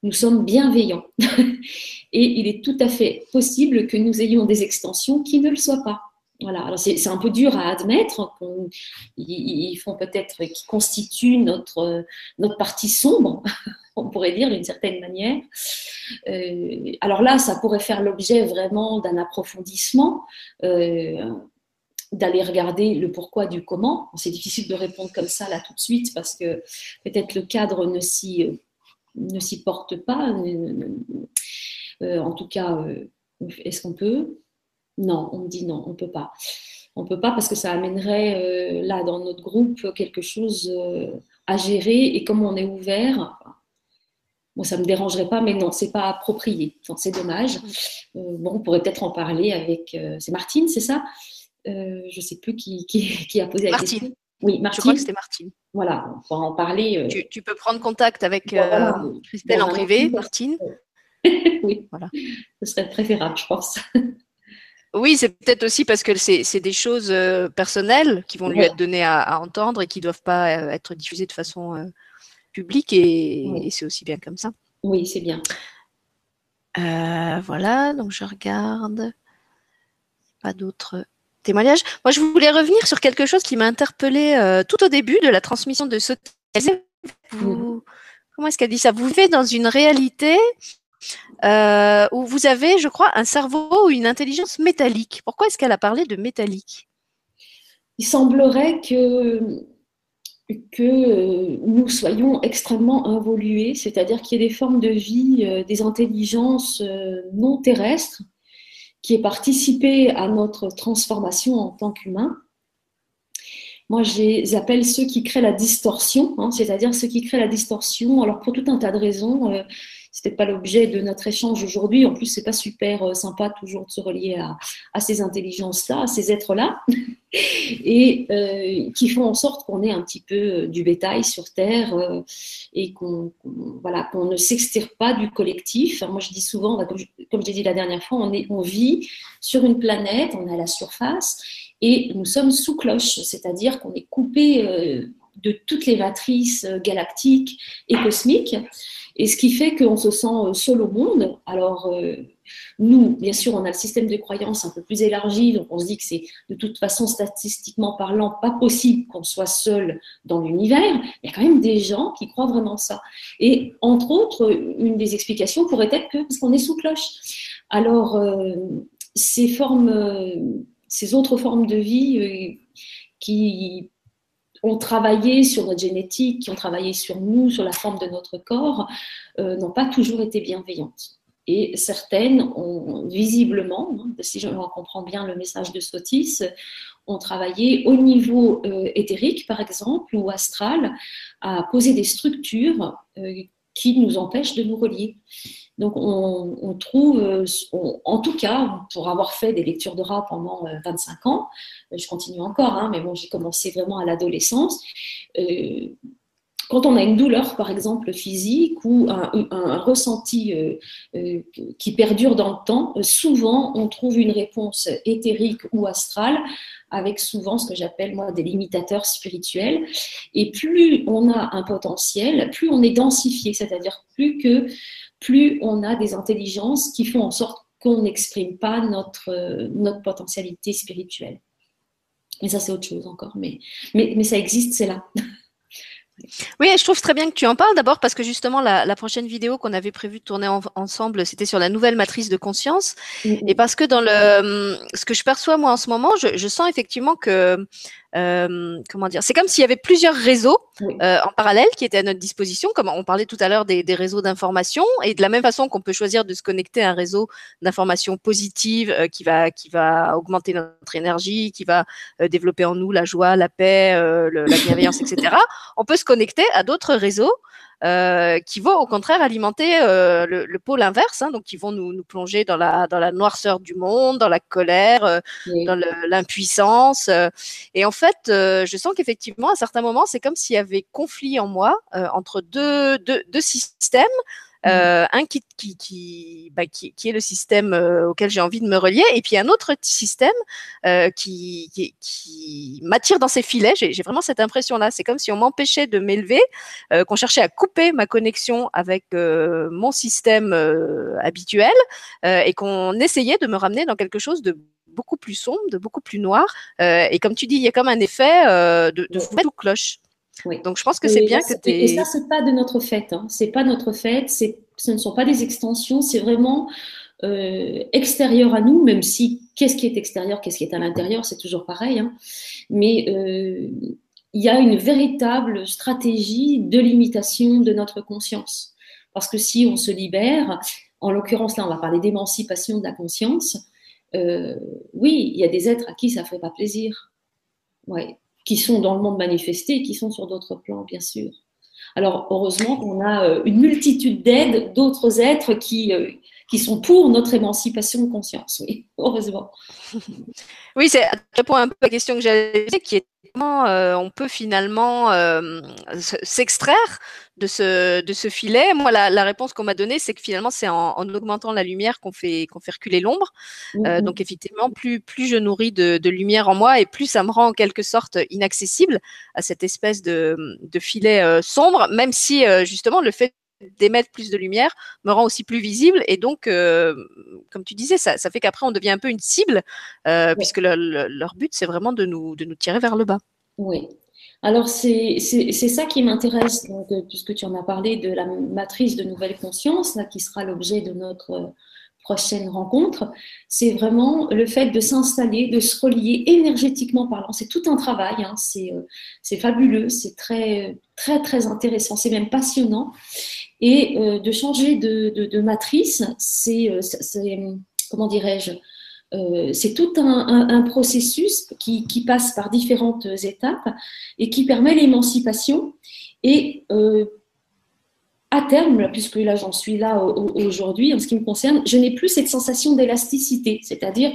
nous sommes bienveillants. *laughs* et il est tout à fait possible que nous ayons des extensions qui ne le soient pas. Voilà, c'est un peu dur à admettre, ils font peut-être, qui constituent notre, notre partie sombre, *laughs* on pourrait dire d'une certaine manière. Euh, alors là, ça pourrait faire l'objet vraiment d'un approfondissement, euh, d'aller regarder le pourquoi du comment. C'est difficile de répondre comme ça là tout de suite parce que peut-être le cadre ne s'y ne s'y porte pas. Euh, en tout cas, est-ce qu'on peut? Non, on me dit non, on ne peut pas. On ne peut pas parce que ça amènerait euh, là dans notre groupe quelque chose euh, à gérer et comme on est ouvert, bon, ça ne me dérangerait pas, mais non, c'est pas approprié. c'est dommage. Euh, bon, on pourrait peut-être en parler avec. c'est Martine, c'est ça? Je ne sais plus qui, qui, a posé la question. Oui, Martine. Je crois que c'était Martine. Voilà, on pourra en parler. Tu, peux prendre contact avec Christelle en privé, Martine. *laughs* oui, voilà. Ce serait préférable, je pense. *laughs* Oui, c'est peut-être aussi parce que c'est des choses euh, personnelles qui vont lui être données à, entendre et qui ne doivent pas euh, être diffusées de façon euh, publique et, c'est aussi bien comme ça. Oui, c'est bien. voilà, donc je regarde. Pas d'autres témoignages. Moi, je voulais revenir sur quelque chose qui m'a interpellée tout au début de la transmission de ce. Vous, comment est-ce qu'elle dit ça? Vous vivez dans une réalité euh, où vous avez, je crois, un cerveau ou une intelligence métallique. Pourquoi est-ce qu'elle a parlé de métallique? Il semblerait que que nous soyons extrêmement involués, c'est-à-dire qu'il y ait des formes de vie, des intelligences non terrestres qui aient participé à notre transformation en tant qu'humain moi, j'appelle ceux qui créent la distorsion, hein, c'est-à-dire ceux qui créent la distorsion. Alors, pour tout un tas de raisons, euh, ce n'était pas l'objet de notre échange aujourd'hui. En plus, c'est pas super euh, sympa toujours de se relier à, ces intelligences-là, à ces êtres-là, *laughs* et euh, qui font en sorte qu'on ait un petit peu du bétail sur Terre et qu'on voilà, qu'on ne s'extire pas du collectif. moi, je dis souvent, comme je, comme je l'ai dit la dernière fois, on, est, on vit sur une planète, on est à la surface et nous sommes sous cloche, c'est-à-dire qu'on est coupé euh, de toutes les matrices euh, galactiques et cosmiques, et ce qui fait qu'on se sent euh, seul au monde. Alors, nous, bien sûr, on a le système de croyance un peu plus élargi, donc on se dit que c'est de toute façon, statistiquement parlant, pas possible qu'on soit seul dans l'univers. Il y a quand même des gens qui croient vraiment ça. Et entre autres, une des explications pourrait être que parce qu'on est sous cloche. Alors, ces formes ces autres formes de vie euh, qui ont travaillé sur notre génétique, qui ont travaillé sur nous, sur la forme de notre corps, euh, n'ont pas toujours été bienveillantes. Et certaines ont visiblement, hein, si je comprends bien le message de Sotis, ont travaillé au niveau euh, éthérique, par exemple, ou astral, à poser des structures qui nous empêchent de nous relier. Donc on, trouve, euh, en tout cas, pour avoir fait des lectures de rap pendant 25 euh, ans, euh, je continue encore, hein, mais bon, j'ai commencé vraiment à l'adolescence. Quand on a une douleur, par exemple, physique ou un, ressenti qui perdure dans le temps, souvent on trouve une réponse éthérique ou astrale avec souvent ce que j'appelle moi des limitateurs spirituels. Et plus on a un potentiel, plus on est densifié, c'est-à-dire plus que plus on a des intelligences qui font en sorte qu'on n'exprime pas notre, euh, notre potentialité spirituelle. Mais ça, c'est autre chose encore. Mais, mais, mais ça existe, c'est là. *laughs* Oui, je trouve très bien que tu en parles d'abord parce que justement la, prochaine vidéo qu'on avait prévu de tourner ensemble, c'était sur la nouvelle matrice de conscience. Et parce que dans le ce que je perçois moi en ce moment, je, je sens effectivement que euh, comment dire, c'est comme s'il y avait plusieurs réseaux euh, en parallèle qui étaient à notre disposition, comme on parlait tout à l'heure des, des, réseaux d'information, et de la même façon qu'on peut choisir de se connecter à un réseau d'information positive euh, qui va qui va augmenter notre énergie, qui va développer en nous la joie, la paix, la bienveillance, etc. On peut se connecter à d'autres réseaux euh, qui vont au contraire alimenter euh, le, pôle inverse, hein, donc qui vont nous, nous, plonger dans la, dans la noirceur du monde, dans la colère, euh, dans l'impuissance. et en fait, je sens qu'effectivement, à certains moments, c'est comme s'il y avait conflit en moi entre deux, deux, deux systèmes euh, un qui, qui, qui, bah, qui, qui, est le système euh, auquel j'ai envie de me relier, et puis un autre système euh, qui, qui, qui m'attire dans ses filets. J'ai vraiment cette impression-là. C'est comme si on m'empêchait de m'élever, euh, qu'on cherchait à couper ma connexion avec mon système habituel, et qu'on essayait de me ramener dans quelque chose de beaucoup plus sombre, de beaucoup plus noir. et comme tu dis, il y a comme un effet de, de cloche. Donc je pense que c'est bien que tu Et ça, c'est pas de notre fait. Hein. C'est pas notre fait. Ce ne sont pas des extensions. C'est vraiment euh, extérieur à nous, même si qu'est-ce qui est extérieur, qu'est-ce qui est à l'intérieur, c'est toujours pareil. Hein. Mais euh, il y a une véritable stratégie de limitation de notre conscience. Parce que si on se libère, en l'occurrence là, on va parler d'émancipation de la conscience. Euh, oui, il y a des êtres à qui ça ne fait pas plaisir. Ouais qui sont dans le monde manifesté et qui sont sur d'autres plans, bien sûr. Alors, heureusement qu'on a euh, une multitude d'aides, d'autres êtres qui, euh, qui sont pour notre émancipation de conscience, oui, *laughs* heureusement. *laughs* Oui, c'est à point un peu la question que j'avais, qui est comment euh, on peut finalement s'extraire de ce, de ce filet Moi, la, la réponse qu'on m'a donnée, c'est que finalement, c'est en, en, augmentant la lumière qu'on fait, qu'on fait reculer l'ombre. Euh, donc, effectivement, plus, plus je nourris de, de, lumière en moi et plus ça me rend en quelque sorte inaccessible à cette espèce de, de filet euh, sombre, même si euh, justement le fait d'émettre plus de lumière me rend aussi plus visible. Et donc euh, comme tu disais ça, ça fait qu'après on devient un peu une cible euh, puisque le, le, leur but c'est vraiment de nous de nous tirer vers le bas. Oui, alors, c'est ça qui m'intéresse, puisque tu en as parlé de la matrice de nouvelle conscience, là, qui sera l'objet de notre prochaine rencontre, c'est vraiment le fait de s'installer, de se relier énergétiquement parlant. C'est tout un travail, hein. euh, c'est fabuleux, c'est très, très, très intéressant, c'est même passionnant. Et euh, de changer de, matrice, c'est, comment dirais-je, c'est tout un, processus qui, passe par différentes étapes et qui permet l'émancipation. À terme, puisque là j'en suis là aujourd'hui en ce qui me concerne, je n'ai plus cette sensation d'élasticité, c'est-à-dire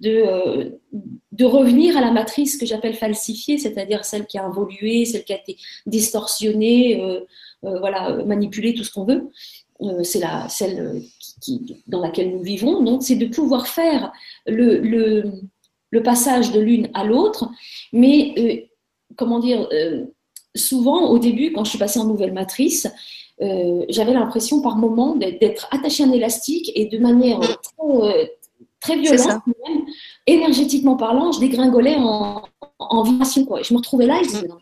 de, euh, revenir à la matrice que j'appelle falsifiée, c'est-à-dire celle qui a évolué, celle qui a été distorsionnée, euh, euh, voilà, manipulée, tout ce qu'on veut. c'est la, celle qui, dans laquelle nous vivons. Donc, c'est de pouvoir faire le, le passage de l'une à l'autre, mais comment dire, souvent au début, quand je suis passée en nouvelle matrice, euh, j'avais l'impression par moment d'être attachée à un élastique et de manière très, très violente, même, énergétiquement parlant, je dégringolais en, en vibration. Quoi. Je me retrouvais là et je disais, non,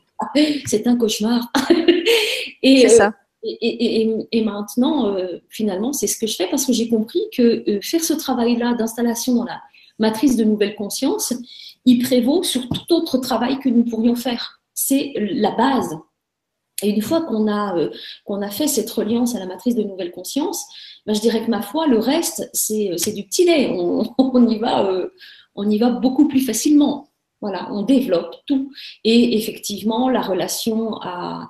c'est un cauchemar. *laughs* et, euh, Et, et, et, maintenant, euh, finalement, c'est ce que je fais parce que j'ai compris que faire ce travail-là d'installation dans la matrice de nouvelle conscience, il prévaut sur tout autre travail que nous pourrions faire. C'est la base. Et une fois qu'on a, euh, qu'on a fait cette reliance à la matrice de nouvelle conscience, ben, je dirais que ma foi, le reste, c'est, euh, du petit lait. *laughs* On, y va, euh, on y va beaucoup plus facilement. Voilà, on développe tout. Et effectivement, la relation à,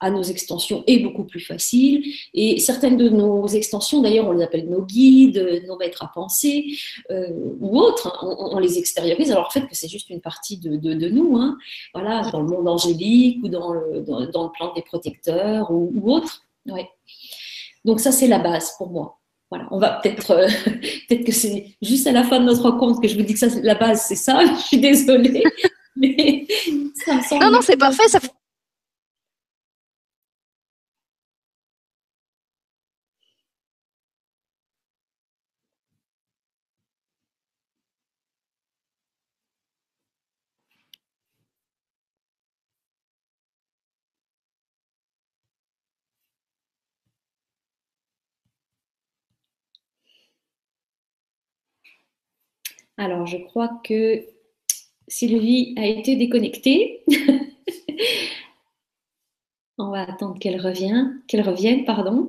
à nos extensions est beaucoup plus facile. Et certaines de nos extensions, d'ailleurs, on les appelle nos guides, nos maîtres à penser euh, ou autres, hein, on, les extériorise. Alors, en fait, que c'est juste une partie de, de, nous, hein, voilà, dans le monde angélique ou dans le, dans, le plan des protecteurs ou, ou autre. Ouais. Donc, ça, c'est la base pour moi. Voilà, on va peut-être, euh, *laughs* peut-être que c'est juste à la fin de notre rencontre que je vous dis que ça, la base, c'est ça. *laughs* Je suis désolée. *laughs* Mais ça me semble non, non, c'est parfait. Ça, Alors, je crois que Sylvie a été déconnectée. *laughs* On va attendre qu'elle revienne, qu'elle revienne, pardon.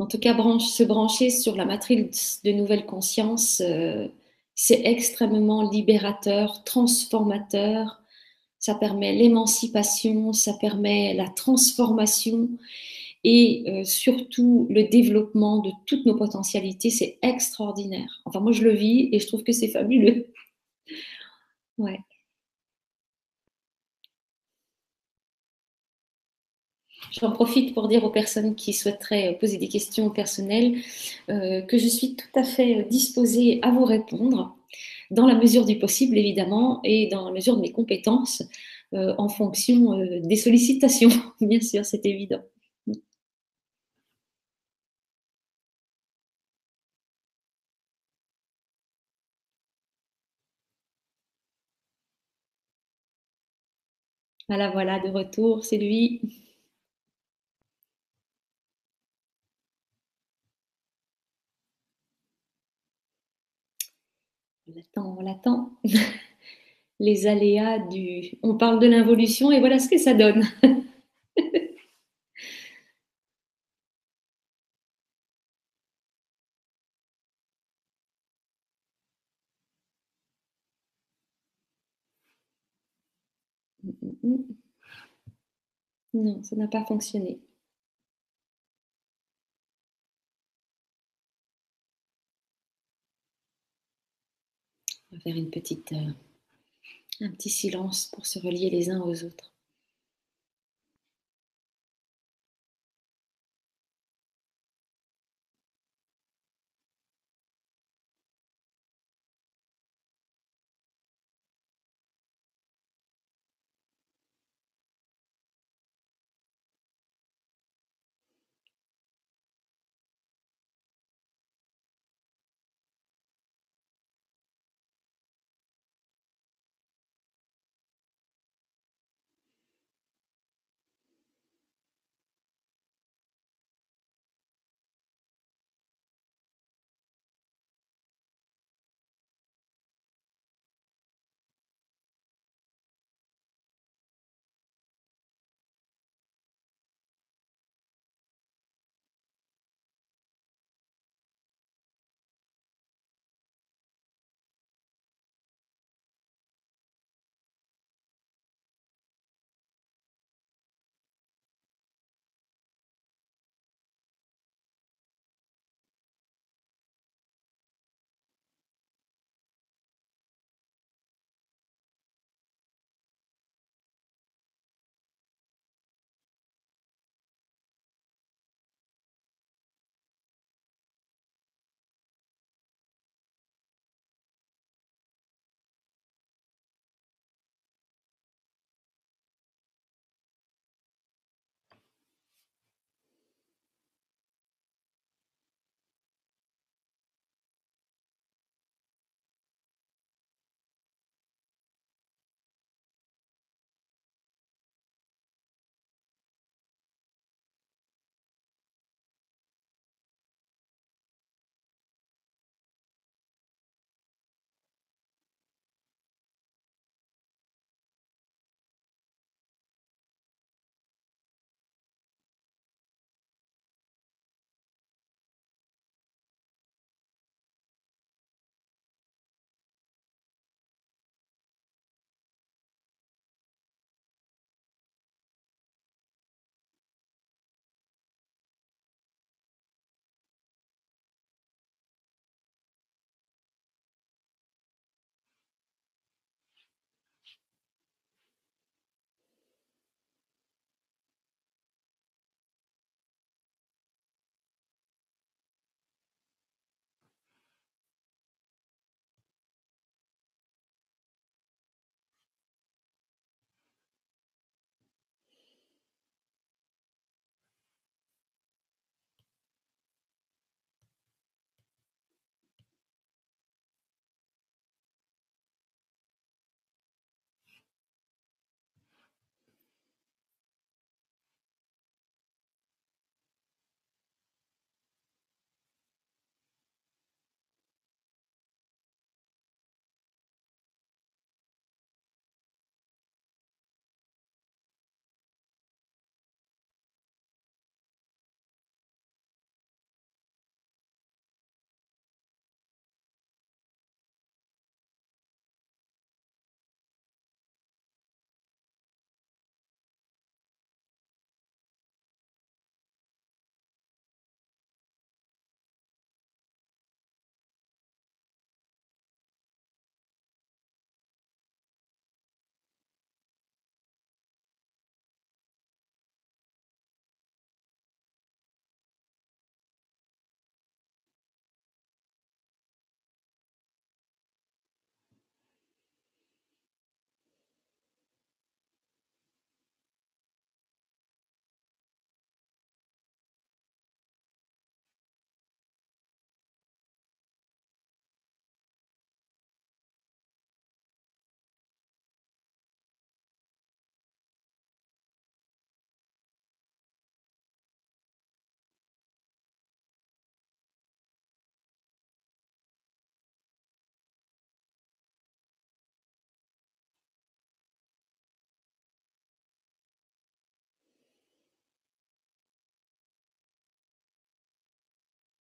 En tout cas, se brancher sur la matrice de nouvelle conscience, euh, c'est extrêmement libérateur, transformateur. Ça permet l'émancipation, ça permet la transformation et euh, surtout le développement de toutes nos potentialités, c'est extraordinaire. Enfin, moi, je le vis et je trouve que c'est fabuleux. *laughs* Ouais. J'en profite pour dire aux personnes qui souhaiteraient poser des questions personnelles euh, que je suis tout à fait disposée à vous répondre, dans la mesure du possible évidemment, et dans la mesure de mes compétences, euh, en fonction des sollicitations, *laughs* bien sûr, c'est évident. Voilà, voilà, de retour, c'est lui. On l'attend, on l'attend. *laughs* Les aléas du... On parle de l'involution et voilà ce que ça donne. *laughs* Non, ça n'a pas fonctionné. On va faire une petite, euh, un petit silence pour se relier les uns aux autres.